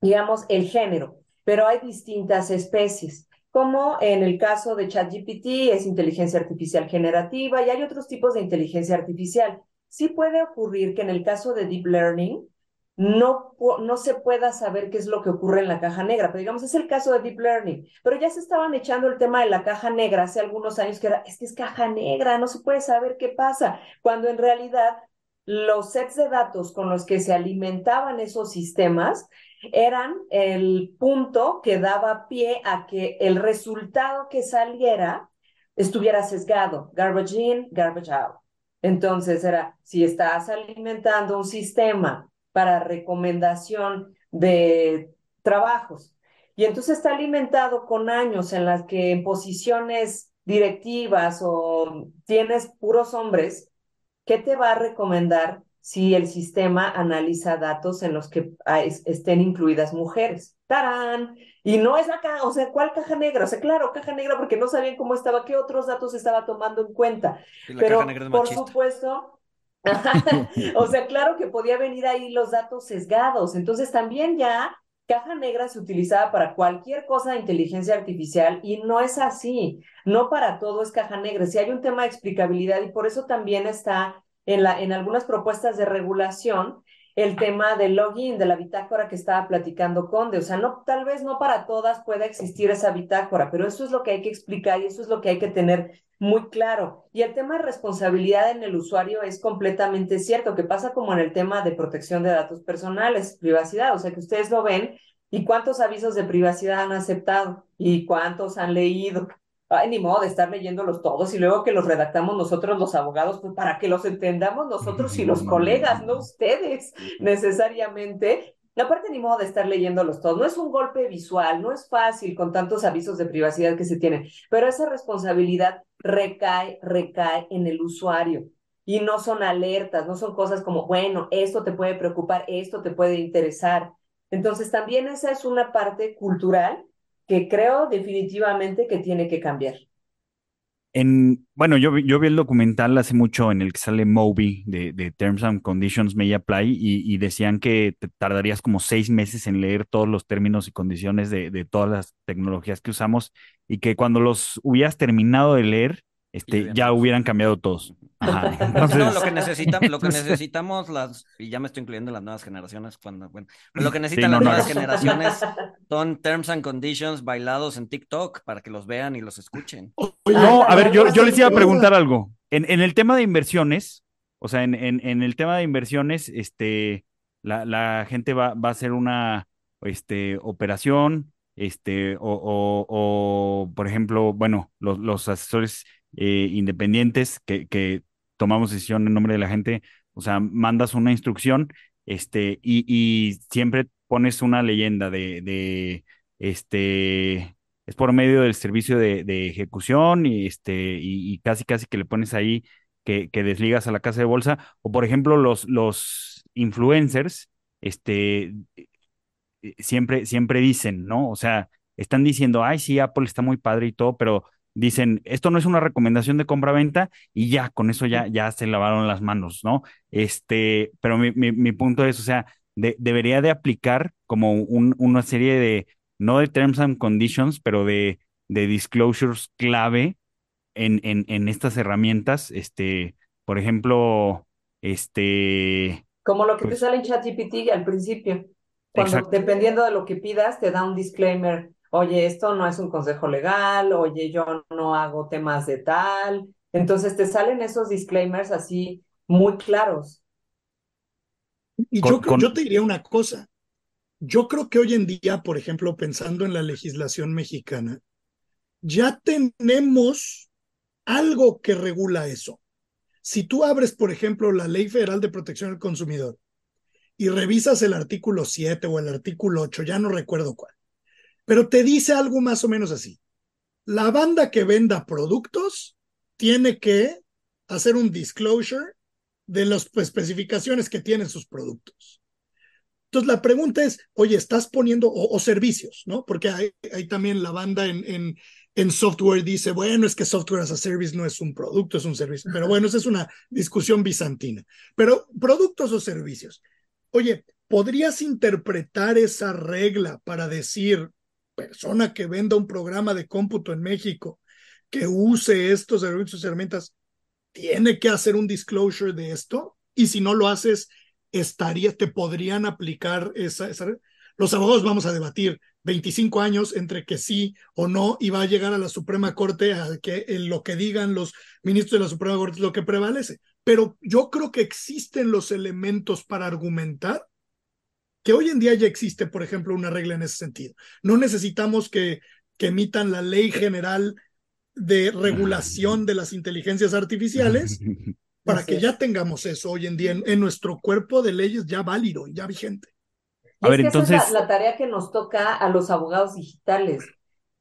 digamos, el género, pero hay distintas especies como en el caso de ChatGPT es inteligencia artificial generativa y hay otros tipos de inteligencia artificial. Sí puede ocurrir que en el caso de Deep Learning no, no se pueda saber qué es lo que ocurre en la caja negra, pero digamos, es el caso de Deep Learning, pero ya se estaban echando el tema de la caja negra hace algunos años que era, es que es caja negra, no se puede saber qué pasa, cuando en realidad los sets de datos con los que se alimentaban esos sistemas eran el punto que daba pie a que el resultado que saliera estuviera sesgado, garbage in, garbage out. Entonces era, si estás alimentando un sistema para recomendación de trabajos y entonces está alimentado con años en las que en posiciones directivas o tienes puros hombres, ¿qué te va a recomendar si el sistema analiza datos en los que estén incluidas mujeres. ¡Tarán! Y no es la caja, o sea, ¿cuál caja negra? O sea, claro, caja negra porque no sabían cómo estaba, qué otros datos estaba tomando en cuenta. Pero, por supuesto, <laughs> o sea, claro que podía venir ahí los datos sesgados. Entonces, también ya caja negra se utilizaba para cualquier cosa de inteligencia artificial y no es así. No para todo es caja negra. Si hay un tema de explicabilidad y por eso también está en, algunas propuestas de regulación el tema del login, de la bitácora que estaba platicando Conde. O sea, no, tal vez no para todas pueda existir esa bitácora, pero eso es lo que hay que explicar y eso es lo que hay que tener muy claro. Y el tema de responsabilidad en el usuario es completamente cierto, que pasa como en el tema de protección de datos personales, privacidad. O sea, que ustedes lo ven y cuántos avisos de privacidad han aceptado y cuántos han leído ay, ni modo de estar leyéndolos todos y luego que los redactamos nosotros los abogados, pues para que los entendamos nosotros y los colegas, no ustedes necesariamente. Aparte, ni modo de estar leyéndolos todos. No es un golpe visual, no es fácil con tantos avisos de privacidad que se tienen, pero esa responsabilidad recae, recae en el usuario. Y no son alertas, no son cosas como, bueno, esto te puede preocupar, esto te puede interesar. Entonces, también esa es una parte cultural que creo definitivamente que tiene que cambiar. En, bueno, yo, yo vi el documental hace mucho en el que sale Moby de, de Terms and Conditions May Apply y, y, decían que te tardarías como seis meses en leer todos los términos y condiciones de, de, todas las tecnologías que usamos y que cuando los hubieras terminado de leer, este, ya hubieran cambiado todos. Ajá, <laughs> No, lo que necesitamos, lo que necesitamos las, y ya me estoy incluyendo en las nuevas generaciones cuando, bueno, lo que necesitan no, las no nuevas generaciones son terms and conditions bailados en TikTok para que los vean y los escuchen. Oye, No, a ver, yo, yo les iba a preguntar algo. En, en el tema de inversiones, o sea, en, en, en el tema de inversiones, este, la, la gente va, va a hacer una este, operación, este, o, o, o, por ejemplo, bueno, los, los asesores eh, independientes que, tomamos decisión en nombre de la gente, o sea, mandas una instrucción, este, y, siempre pones una leyenda de, este es por medio del servicio de, ejecución y, este, y, casi casi que le pones ahí que, que desligas a la casa de bolsa. O por ejemplo, los, los influencers, este, siempre, siempre dicen, ¿no? O sea, están diciendo, ay, sí, Apple está muy padre y todo, pero dicen, esto no es una recomendación de compra-venta y ya, con eso ya, ya se lavaron las manos, ¿no? Este, pero mi, mi, mi punto es, o sea, de- debería de aplicar como un- una serie de, no de terms and conditions, pero de, de disclosures clave en, en, en estas herramientas, este, por ejemplo, este, Como lo que te Pues- sale en ChatGPT al principio. Cuando, Exacto. dependiendo de lo que pidas, te da un disclaimer. Oye, esto no es un consejo legal. Oye, yo no hago temas de tal. Entonces te salen esos disclaimers así muy claros. Y Con- yo, creo- con- yo te diría una cosa. Yo creo que hoy en día, por ejemplo, pensando en la legislación mexicana, ya tenemos algo que regula eso. Si tú abres, por ejemplo, la Ley Federal de Protección del Consumidor y revisas el artículo 7 o el artículo 8, ya no recuerdo cuál, pero te dice algo más o menos así. La banda que venda productos tiene que hacer un disclosure de las especificaciones que tienen sus productos. Entonces la pregunta es, oye, estás poniendo, o, o servicios, ¿no? Porque hay, hay también la banda en, en, en, software dice, bueno, es que software as a service no es un producto, es un servicio. Pero bueno, esa es una discusión bizantina. Pero productos o servicios. Oye, ¿podrías interpretar esa regla para decir, persona que venda un programa de cómputo en México, que use estos servicios y herramientas, tiene que hacer un disclosure de esto? Y si no lo haces, estaría, te podrían aplicar esa, Los abogados vamos a debatir 25 años entre que sí o no y va a llegar a la Suprema Corte a que en lo que digan los ministros de la Suprema Corte es lo que prevalece. Pero yo creo que existen los elementos para argumentar que hoy en día ya existe, por ejemplo, una regla en ese sentido. No necesitamos que, que emitan la ley general de regulación de las inteligencias artificiales <laughs> para que ya tengamos eso hoy en día en, en, nuestro cuerpo de leyes ya válido, ya vigente. Y a es ver, que entonces... esa es la, la, tarea que nos toca a los abogados digitales.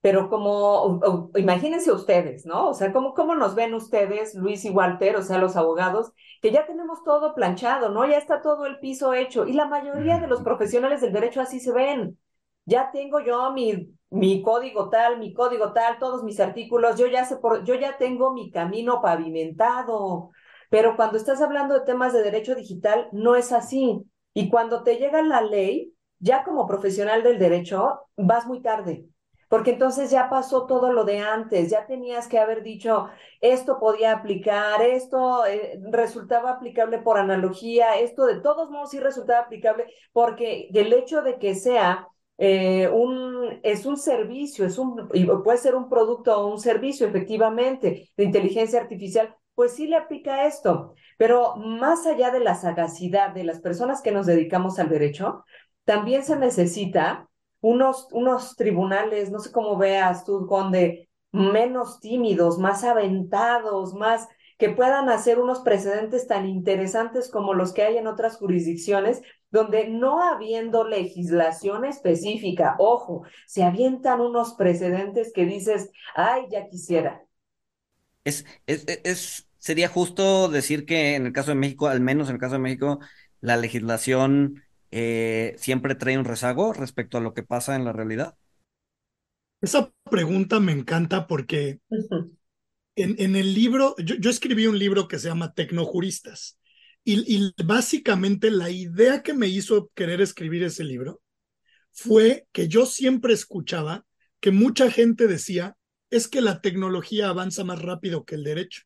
Pero como, o, o, imagínense ustedes, ¿no? O sea, ¿cómo, ¿cómo nos ven ustedes, Luis y Walter, o sea, los abogados, que ya tenemos todo planchado, ¿no? Ya está todo el piso hecho. Y la mayoría de los profesionales del derecho así se ven. Ya tengo yo mi, mi código tal, mi código tal, todos mis artículos, yo ya sé por, yo ya tengo mi camino pavimentado. Pero cuando estás hablando de temas de derecho digital, no es así. Y cuando te llega la ley, ya como profesional del derecho, vas muy tarde. Porque entonces ya pasó todo lo de antes, ya tenías que haber dicho, esto podía aplicar, esto eh, resultaba aplicable por analogía, esto de todos modos sí resultaba aplicable, porque el hecho de que sea eh, un, es un servicio, es un, puede ser un producto o un servicio efectivamente de inteligencia artificial, pues sí le aplica esto. Pero más allá de la sagacidad de las personas que nos dedicamos al derecho, también se necesita unos, unos tribunales, no sé cómo veas tú, Conde, menos tímidos, más aventados, más que puedan hacer unos precedentes tan interesantes como los que hay en otras jurisdicciones, donde no habiendo legislación específica, ojo, se avientan unos precedentes que dices, ay, ya quisiera. Es, es, es, sería justo decir que en el caso de México, al menos en el caso de México, la legislación eh, siempre trae un rezago respecto a lo que pasa en la realidad? Esa pregunta me encanta porque en, en el libro, yo, yo, escribí un libro que se llama Tecnojuristas y, y básicamente la idea que me hizo querer escribir ese libro fue que yo siempre escuchaba que mucha gente decía, es que la tecnología avanza más rápido que el derecho.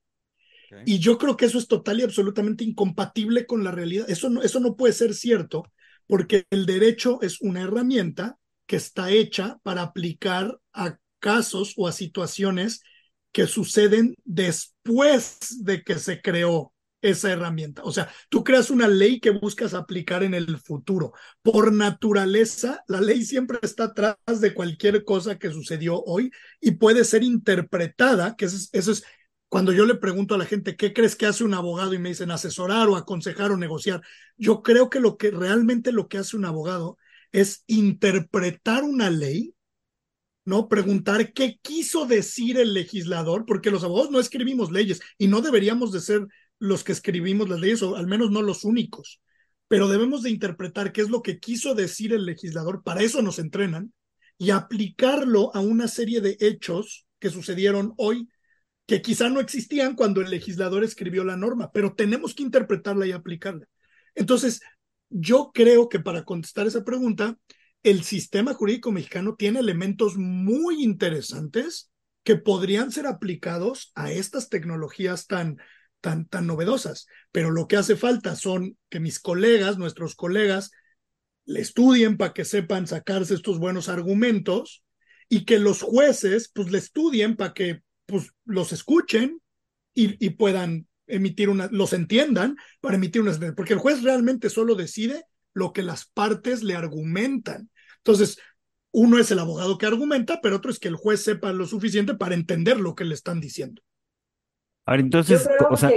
Y yo creo que eso es total y absolutamente incompatible con la realidad. Eso no, eso no puede ser cierto, porque el derecho es una herramienta que está hecha para aplicar a casos o a situaciones que suceden después de que se creó esa herramienta. O sea, tú creas una ley que buscas aplicar en el futuro. Por naturaleza, la ley siempre está atrás de cualquier cosa que sucedió hoy y puede ser interpretada, que eso es, cuando yo le pregunto a la gente, ¿qué crees que hace un abogado? Y me dicen asesorar o aconsejar o negociar. Yo creo que lo que realmente lo que hace un abogado es interpretar una ley, ¿no? Preguntar qué quiso decir el legislador, porque los abogados no escribimos leyes y no deberíamos de ser los que escribimos las leyes, o al menos no los únicos, pero debemos de interpretar qué es lo que quiso decir el legislador, para eso nos entrenan, y aplicarlo a una serie de hechos que sucedieron hoy, que quizá no existían cuando el legislador escribió la norma, pero tenemos que interpretarla y aplicarla. Entonces, yo creo que para contestar esa pregunta, el sistema jurídico mexicano tiene elementos muy interesantes que podrían ser aplicados a estas tecnologías tan, tan, tan novedosas. Pero lo que hace falta son que mis colegas, nuestros colegas, le estudien para que sepan sacarse estos buenos argumentos y que los jueces pues le estudien para que pues los escuchen y, y puedan emitir una, los entiendan para emitir una sentencia, porque el juez realmente solo decide lo que las partes le argumentan. Entonces, uno es el abogado que argumenta, pero otro es que el juez sepa lo suficiente para entender lo que le están diciendo. A ver, entonces, o sea,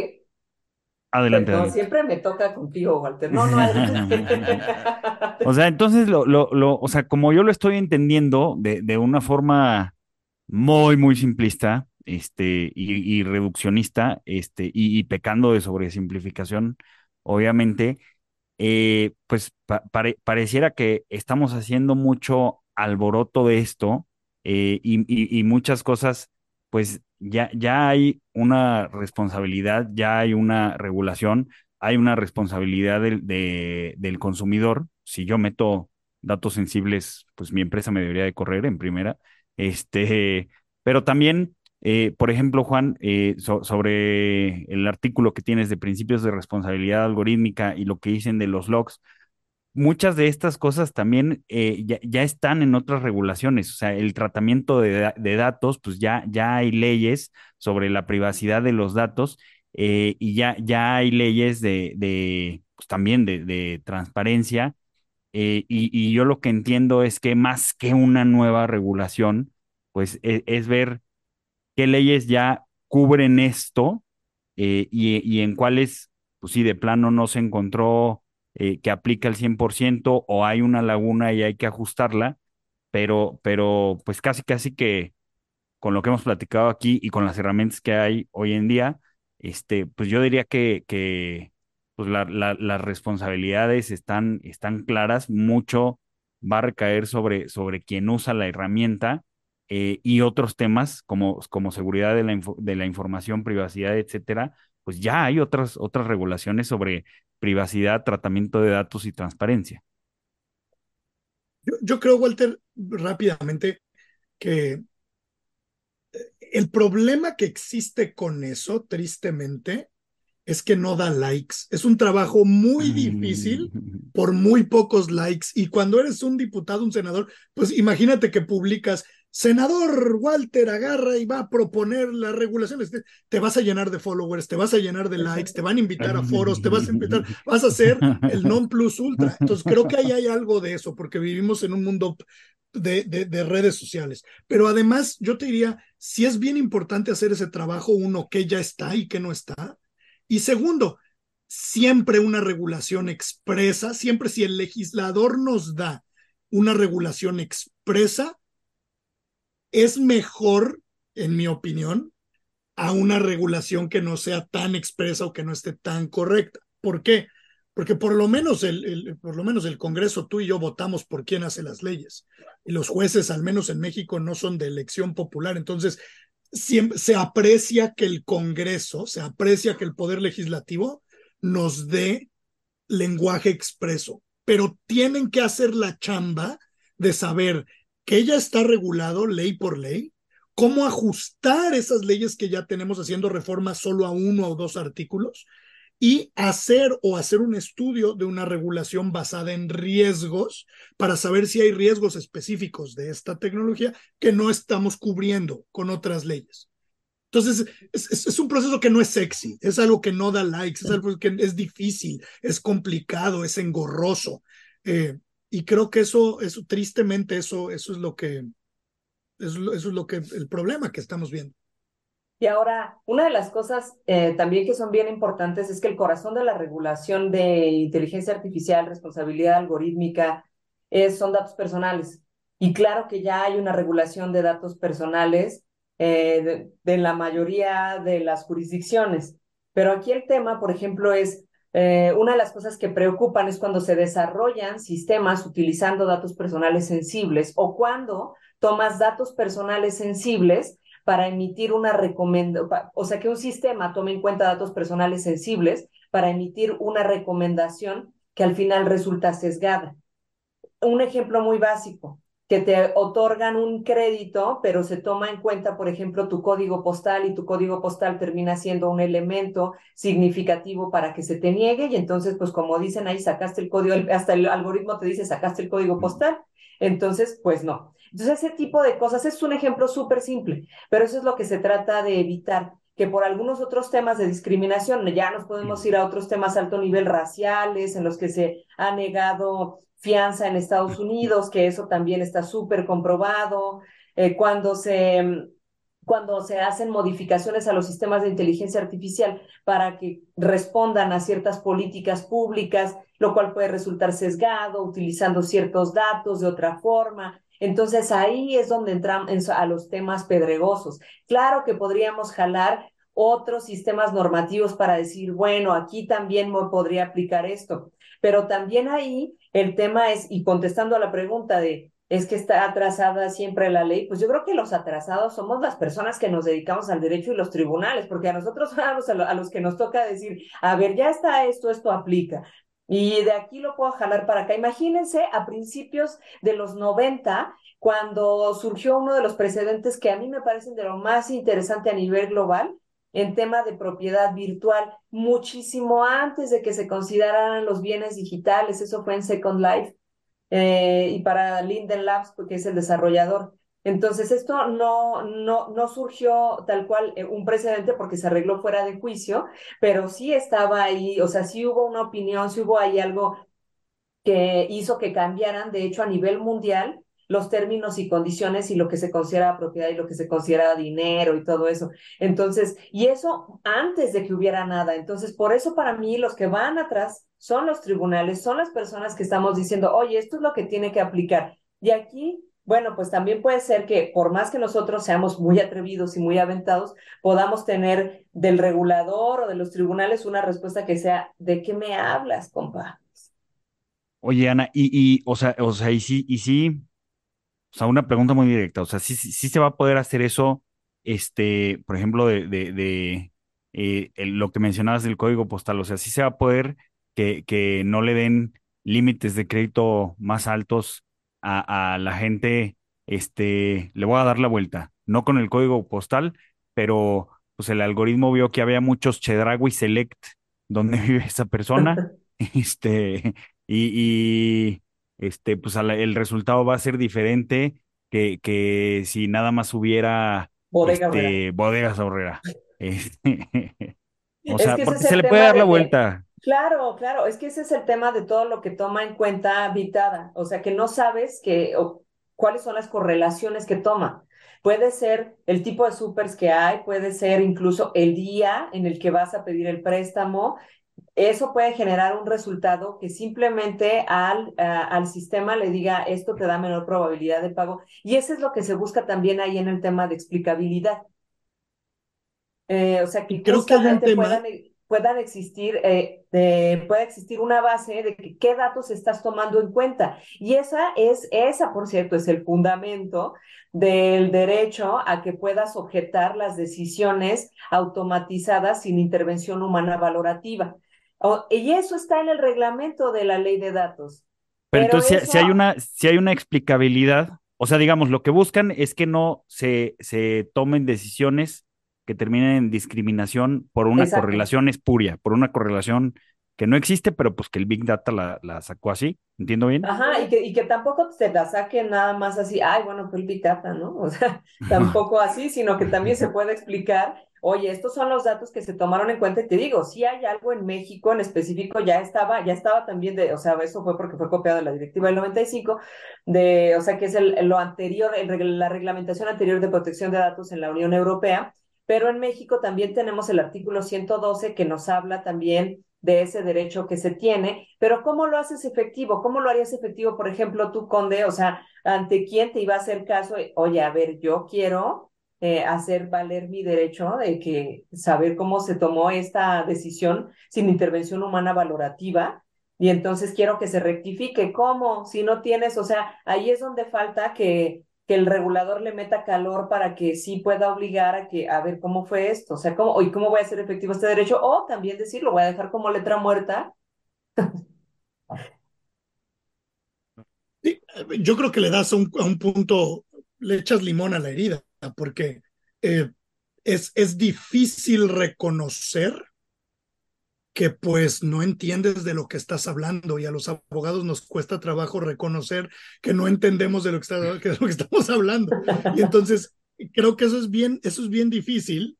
adelante, No, siempre me toca contigo, Walter. No, no. <laughs> o sea, entonces, lo, lo, lo, o sea, como yo lo estoy entendiendo de, de una forma muy, muy simplista, este, y, reduccionista, este, y, pecando de sobresimplificación, obviamente, eh, pues pareciera que estamos haciendo mucho alboroto de esto eh, y, muchas cosas, pues ya, ya hay una responsabilidad, ya hay una regulación, hay una responsabilidad del, del consumidor. Si yo meto datos sensibles, pues mi empresa me debería de correr en primera. Este, pero también eh, por ejemplo, Juan, eh, sobre el artículo que tienes de principios de responsabilidad algorítmica y lo que dicen de los logs, muchas de estas cosas también eh, ya, están en otras regulaciones. O sea, el tratamiento de, datos, pues ya, ya hay leyes sobre la privacidad de los datos y ya, ya hay leyes de, pues también de, transparencia. Y, yo lo que entiendo es que más que una nueva regulación, pues e, es ver qué leyes ya cubren esto eh, y, en cuáles, pues sí, de plano no se encontró eh, que aplica el 100% o hay una laguna y hay que ajustarla, pero, pero pues casi, casi que con lo que hemos platicado aquí y con las herramientas que hay hoy en día, este, pues yo diría que, que pues las responsabilidades están, están claras, mucho va a recaer sobre, sobre quien usa la herramienta eh, y otros temas como, como seguridad de la, de la información, privacidad, etcétera, pues ya hay otras, otras regulaciones sobre privacidad, tratamiento de datos y transparencia. Yo, creo, Walter, rápidamente, que eh, el problema que existe con eso, tristemente, es que no da likes. Es un trabajo muy difícil por muy pocos likes. Y cuando eres un diputado, un senador, pues imagínate que publicas senador Walter agarra y va a proponer las regulaciones, te, vas a llenar de followers, te vas a llenar de likes, te van a invitar a foros, te vas a invitar, vas a ser el non plus ultra. Entonces creo que ahí hay algo de eso, porque vivimos en un mundo de, de, redes sociales. Pero además, yo te diría, si es bien importante hacer ese trabajo, uno, que ya está y que no está. Y segundo, siempre una regulación expresa, siempre si el legislador nos da una regulación expresa, es mejor, en mi opinión, a una regulación que no sea tan expresa o que no esté tan correcta. ¿Por qué? Porque por lo menos el, por lo menos el Congreso, tú y yo votamos por quién hace las leyes. Y los jueces, al menos en México, no son de elección popular. Entonces, siempre, se aprecia que el Congreso, se aprecia que el Poder Legislativo nos dé lenguaje expreso, pero tienen que hacer la chamba de saber que ya está regulado ley por ley cómo ajustar esas leyes que ya tenemos haciendo reformas solo a uno o dos artículos y hacer o hacer un estudio de una regulación basada en riesgos para saber si hay riesgos específicos de esta tecnología que no estamos cubriendo con otras leyes. Entonces, es, es, un proceso que no es sexy, es algo que no da likes, es algo que es difícil, es complicado, es engorroso. Eh, y creo que eso, eso, tristemente, eso, eso es lo que, eso, es lo que, el problema que estamos viendo. Y ahora, una de las cosas eh, también que son bien importantes es que el corazón de la regulación de inteligencia artificial, responsabilidad algorítmica, es, son datos personales. Y claro que ya hay una regulación de datos personales eh, de, la mayoría de las jurisdicciones. Pero aquí el tema, por ejemplo, es eh, una de las cosas que preocupan es cuando se desarrollan sistemas utilizando datos personales sensibles o cuando tomas datos personales sensibles para emitir una recomendación, o sea, que un sistema tome en cuenta datos personales sensibles para emitir una recomendación que al final resulta sesgada. Un ejemplo muy básico, que te otorgan un crédito, pero se toma en cuenta, por ejemplo, tu código postal y tu código postal termina siendo un elemento significativo para que se te niegue y entonces, pues como dicen ahí, sacaste el código, hasta el algoritmo te dice, sacaste el código postal, entonces, pues no. Entonces, ese tipo de cosas es un ejemplo súper simple, pero eso es lo que se trata de evitar, que por algunos otros temas de discriminación, ya nos podemos ir a otros temas alto nivel raciales, en los que se ha negado fianza en Estados Unidos, que eso también está súper comprobado, eh, cuando se cuando se hacen modificaciones a los sistemas de inteligencia artificial para que respondan a ciertas políticas públicas, lo cual puede resultar sesgado, utilizando ciertos datos de otra forma. Entonces ahí es donde entramos a los temas pedregosos. Claro que podríamos jalar otros sistemas normativos para decir, bueno, aquí también me podría aplicar esto, pero también ahí el tema es, y contestando a la pregunta de, es que está atrasada siempre la ley, pues yo creo que los atrasados somos las personas que nos dedicamos al derecho y los tribunales, porque a nosotros <laughs> a los, que nos toca decir, a ver, ya está esto, esto aplica. Y de aquí lo puedo jalar para acá. Imagínense a principios de los 90, cuando surgió uno de los precedentes que a mí me parecen de lo más interesante a nivel global, en tema de propiedad virtual, muchísimo antes de que se consideraran los bienes digitales, eso fue en Second Life, eh, y para Linden Labs, porque es el desarrollador. Entonces, esto no, no, no surgió tal cual eh, un precedente porque se arregló fuera de juicio, pero sí estaba ahí, o sea, sí hubo una opinión, sí hubo ahí algo que hizo que cambiaran, de hecho, a nivel mundial, los términos y condiciones y lo que se considera propiedad y lo que se considera dinero y todo eso. Entonces, y eso antes de que hubiera nada. Entonces, por eso para mí los que van atrás son los tribunales, son las personas que estamos diciendo, oye, esto es lo que tiene que aplicar. Y aquí, bueno, pues también puede ser que por más que nosotros seamos muy atrevidos y muy aventados, podamos tener del regulador o de los tribunales una respuesta que sea, ¿de qué me hablas, compa? Oye, Ana, y, y o sea, o sea, y sí, y sí, o sea, una pregunta muy directa. O sea, sí, sí, se va a poder hacer eso, este, por ejemplo, de, de, eh, lo que mencionabas del código postal. O sea, sí se va a poder que, que no le den límites de crédito más altos a, la gente. Este, le voy a dar la vuelta. No con el código postal, pero pues el algoritmo vio que había muchos Chedragui Select donde <laughs> vive esa persona. <laughs> Este, y, este, pues el resultado va a ser diferente que, que si nada más hubiera Bodega este, bodegas ahorrera. <laughs> O sea, porque se le puede dar la vuelta. Claro, claro, es que ese es el tema de todo lo que toma en cuenta Vitada, o sea, que no sabes que, cuáles son las correlaciones que toma. Puede ser el tipo de supers que hay, puede ser incluso el día en el que vas a pedir el préstamo, eso puede generar un resultado que simplemente al, al sistema le diga esto te da menor probabilidad de pago. Y eso es lo que se busca también ahí en el tema de explicabilidad. Eh, o sea, que Creo justamente puedan, puedan, existir, eh, puede existir una base de que, qué datos estás tomando en cuenta. Y esa es, esa por cierto, es el fundamento del derecho a que puedas objetar las decisiones automatizadas sin intervención humana valorativa y eso está en el reglamento de la ley de datos. Pero, entonces, si, hay una, si hay una explicabilidad, O sea, digamos, lo que buscan es que no se, se tomen decisiones que terminen en discriminación por una Exacto. correlación espuria, por una correlación que no existe, pero pues que el Big Data la, la sacó así. ¿Entiendo bien? Ajá, y que, y que tampoco se la saquen nada más así, ay, bueno, fue el Big Data, ¿no? O sea, <laughs> tampoco así, sino que también se <laughs> puede explicar, oye, estos son los datos que se tomaron en cuenta, y te digo, si hay algo en México en específico, ya estaba, ya estaba también de, o sea, eso fue porque fue copiado de la directiva del 95, de, o sea, que es el, lo anterior, el, la reglamentación anterior de protección de datos en la Unión Europea, pero en México también tenemos el artículo 112 que nos habla también de ese derecho que se tiene, pero ¿cómo lo haces efectivo? ¿Cómo lo harías efectivo, por ejemplo, tú, Conde? O sea, ¿ante quién te iba a hacer caso? Oye, a ver, yo quiero eh, hacer valer mi derecho de que saber cómo se tomó esta decisión sin intervención humana valorativa. Y entonces quiero que se rectifique. ¿Cómo? Si no tienes, o sea, ahí es donde falta que que el regulador le meta calor para que sí pueda obligar a que a ver cómo fue esto, o sea, cómo y cómo voy a hacer efectivo este derecho o también decirlo, voy a dejar como letra muerta. Sí, yo creo que le das a un, a un, punto, le echas limón a la herida, porque eh, es, es difícil reconocer que pues no entiendes de lo que estás hablando y a los abogados nos cuesta trabajo reconocer que no entendemos de lo que, está, de lo que estamos hablando. Y entonces creo que eso es bien, eso es bien difícil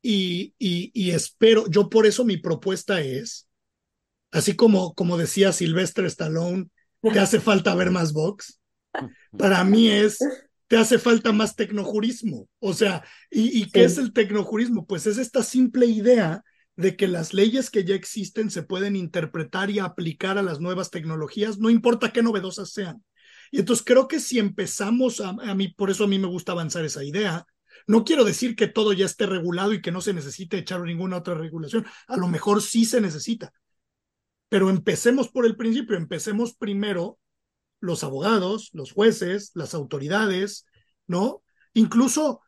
y, y, y espero, yo por eso mi propuesta es, así como, como decía Sylvester Stallone, te hace falta ver más box, para mí es, te hace falta más tecnojurismo. O sea, ¿y, y qué sí. es el tecnojurismo? Pues es esta simple idea de que las leyes que ya existen se pueden interpretar y aplicar a las nuevas tecnologías, no importa qué novedosas sean. Y entonces creo que si empezamos a, a mí, por eso a mí me gusta avanzar esa idea, no quiero decir que todo ya esté regulado y que no se necesite echar ninguna otra regulación, a lo mejor sí se necesita, pero empecemos por el principio, empecemos primero los abogados, los jueces, las autoridades, ¿no? Incluso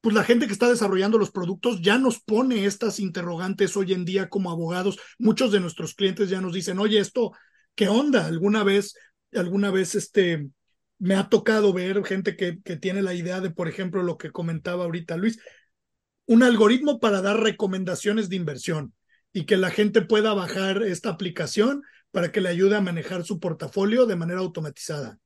pues la gente que está desarrollando los productos ya nos pone estas interrogantes hoy en día como abogados. Muchos de nuestros clientes ya nos dicen, oye, esto, ¿qué onda? Alguna vez, alguna vez, este, me ha tocado ver gente que, que tiene la idea de, por ejemplo, lo que comentaba ahorita Luis, un algoritmo para dar recomendaciones de inversión y que la gente pueda bajar esta aplicación para que le ayude a manejar su portafolio de manera automatizada.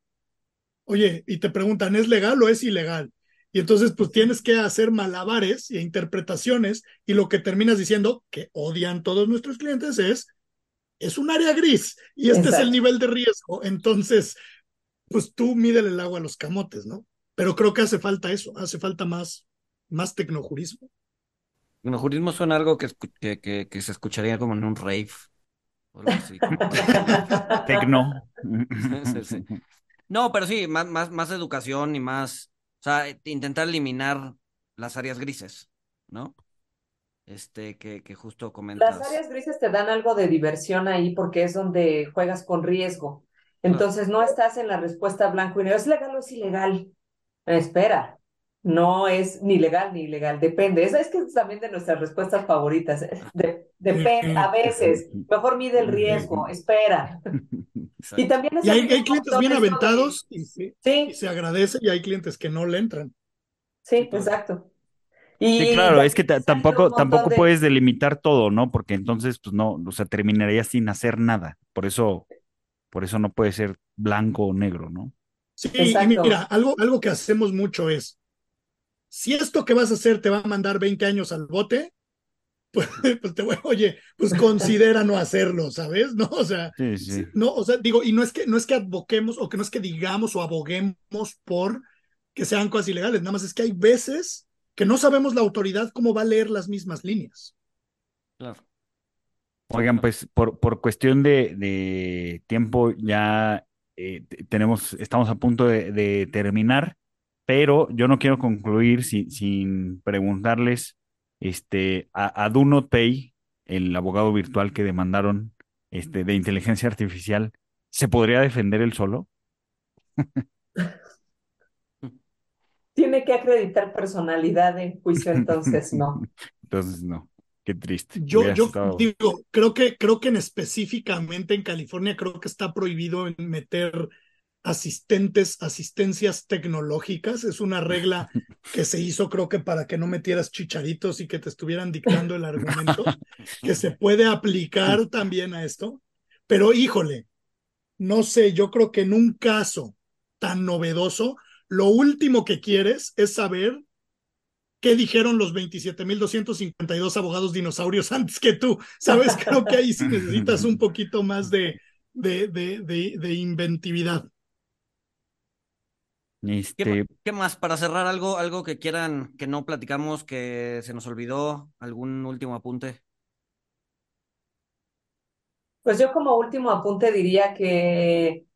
Oye, y te preguntan, ¿es legal o es ilegal? Y entonces, pues tienes que hacer malabares e interpretaciones y lo que terminas diciendo, que odian todos nuestros clientes, es, es un área gris y este Exacto. es el nivel de riesgo. Entonces, pues tú mídele el agua a los camotes, ¿no? Pero creo que hace falta eso, hace falta más, más tecnojurismo. Tecnojurismo suena algo que, que, que, que se escucharía como en un rave. O algo así. Tecno. <laughs> sí, sí. No, pero sí, más, más, más educación y más sea, intentar eliminar las áreas grises, ¿no? Este, que, que justo comentas. Las áreas grises te dan algo de diversión ahí porque es donde juegas con riesgo. Entonces no estás en la respuesta blanco y negro. ¿Es legal o es ilegal? Espera, no es ni legal ni ilegal, depende. Esa es que es también de nuestras respuestas favoritas. De, depende, a veces. Mejor mide el riesgo, espera. Exacto. <laughs> Y también y hay, hay clientes bien aventados de... y, sí, sí. y, se agradece y hay clientes que no le entran. Sí, exacto. Y sí, claro, es que tampoco, tampoco de... puedes delimitar todo, ¿no? Porque entonces, pues no, o sea, terminaría sin hacer nada. Por eso, por eso no puede ser blanco o negro, ¿no? Sí, y mira, algo, algo que hacemos mucho es, si esto que vas a hacer te va a mandar 20 años al bote, pues, <laughs> pues te voy, oye, pues considera no hacerlo, ¿sabes? <laughs> No, o sea, sí, sí. no, o sea, digo, y no es que no es que advoquemos o que no es que digamos o aboguemos por que sean cosas ilegales, nada más es que hay veces que no sabemos la autoridad cómo va a leer las mismas líneas. Claro. Oigan, pues por, por cuestión de, de tiempo ya eh, tenemos, estamos a punto de, de, terminar, pero yo no quiero concluir sin, sin preguntarles este, a, a Do Not Pay, el abogado virtual que demandaron este, de inteligencia artificial, ¿se podría defender él solo? <laughs> Tiene que acreditar personalidad en juicio, entonces no. <laughs> entonces no. Qué triste. Yo, yo estado... digo, creo que, creo que en específicamente en California creo que está prohibido meter asistentes, asistencias tecnológicas. Es una regla <laughs> que se hizo, creo que para que no metieras chicharitos y que te estuvieran dictando el argumento, que se puede aplicar también a esto. Pero híjole, no sé, yo creo que en un caso tan novedoso, lo último que quieres es saber qué dijeron los 27.252 abogados dinosaurios antes que tú. Sabes, creo que ahí sí necesitas un poquito más de, de, de, de, de inventividad. Este, ¿Qué, qué más? Para cerrar algo, algo que quieran que no platicamos, que se nos olvidó, algún último apunte. Pues yo como último apunte diría que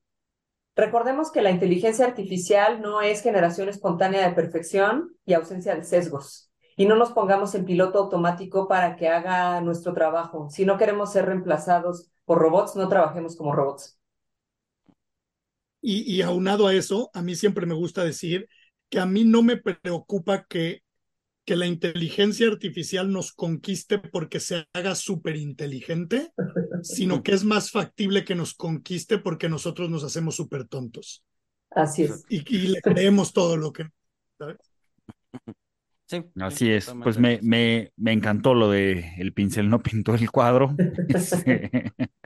recordemos que la inteligencia artificial no es generación espontánea de perfección y ausencia de sesgos. Y no nos pongamos en piloto automático para que haga nuestro trabajo. Si no queremos ser reemplazados por robots, no trabajemos como robots. Y, y aunado a eso, a mí siempre me gusta decir que a mí no me preocupa que, que la inteligencia artificial nos conquiste porque se haga súper inteligente, <laughs> sino que es más factible que nos conquiste porque nosotros nos hacemos súper tontos. Así es. Y, y, le creemos todo lo que... ¿sabes? Sí, Así sí, es, pues me, me, me encantó lo de el pincel no pintó el cuadro. <laughs>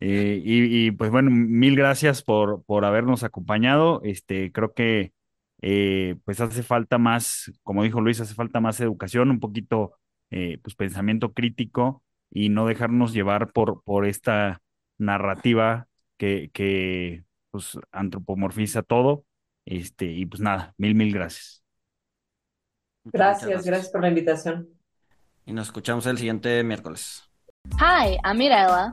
Eh, y, y, pues bueno, mil gracias por, por habernos acompañado. Este, creo que eh, pues hace falta más, como dijo Luis, hace falta más educación, un poquito eh, pues pensamiento crítico y no dejarnos llevar por, por esta narrativa que, que pues antropomorfiza todo. Este, y pues nada, mil, mil gracias. Gracias, gracias por la invitación. Y nos escuchamos el siguiente miércoles. Hi, I'm Mirella.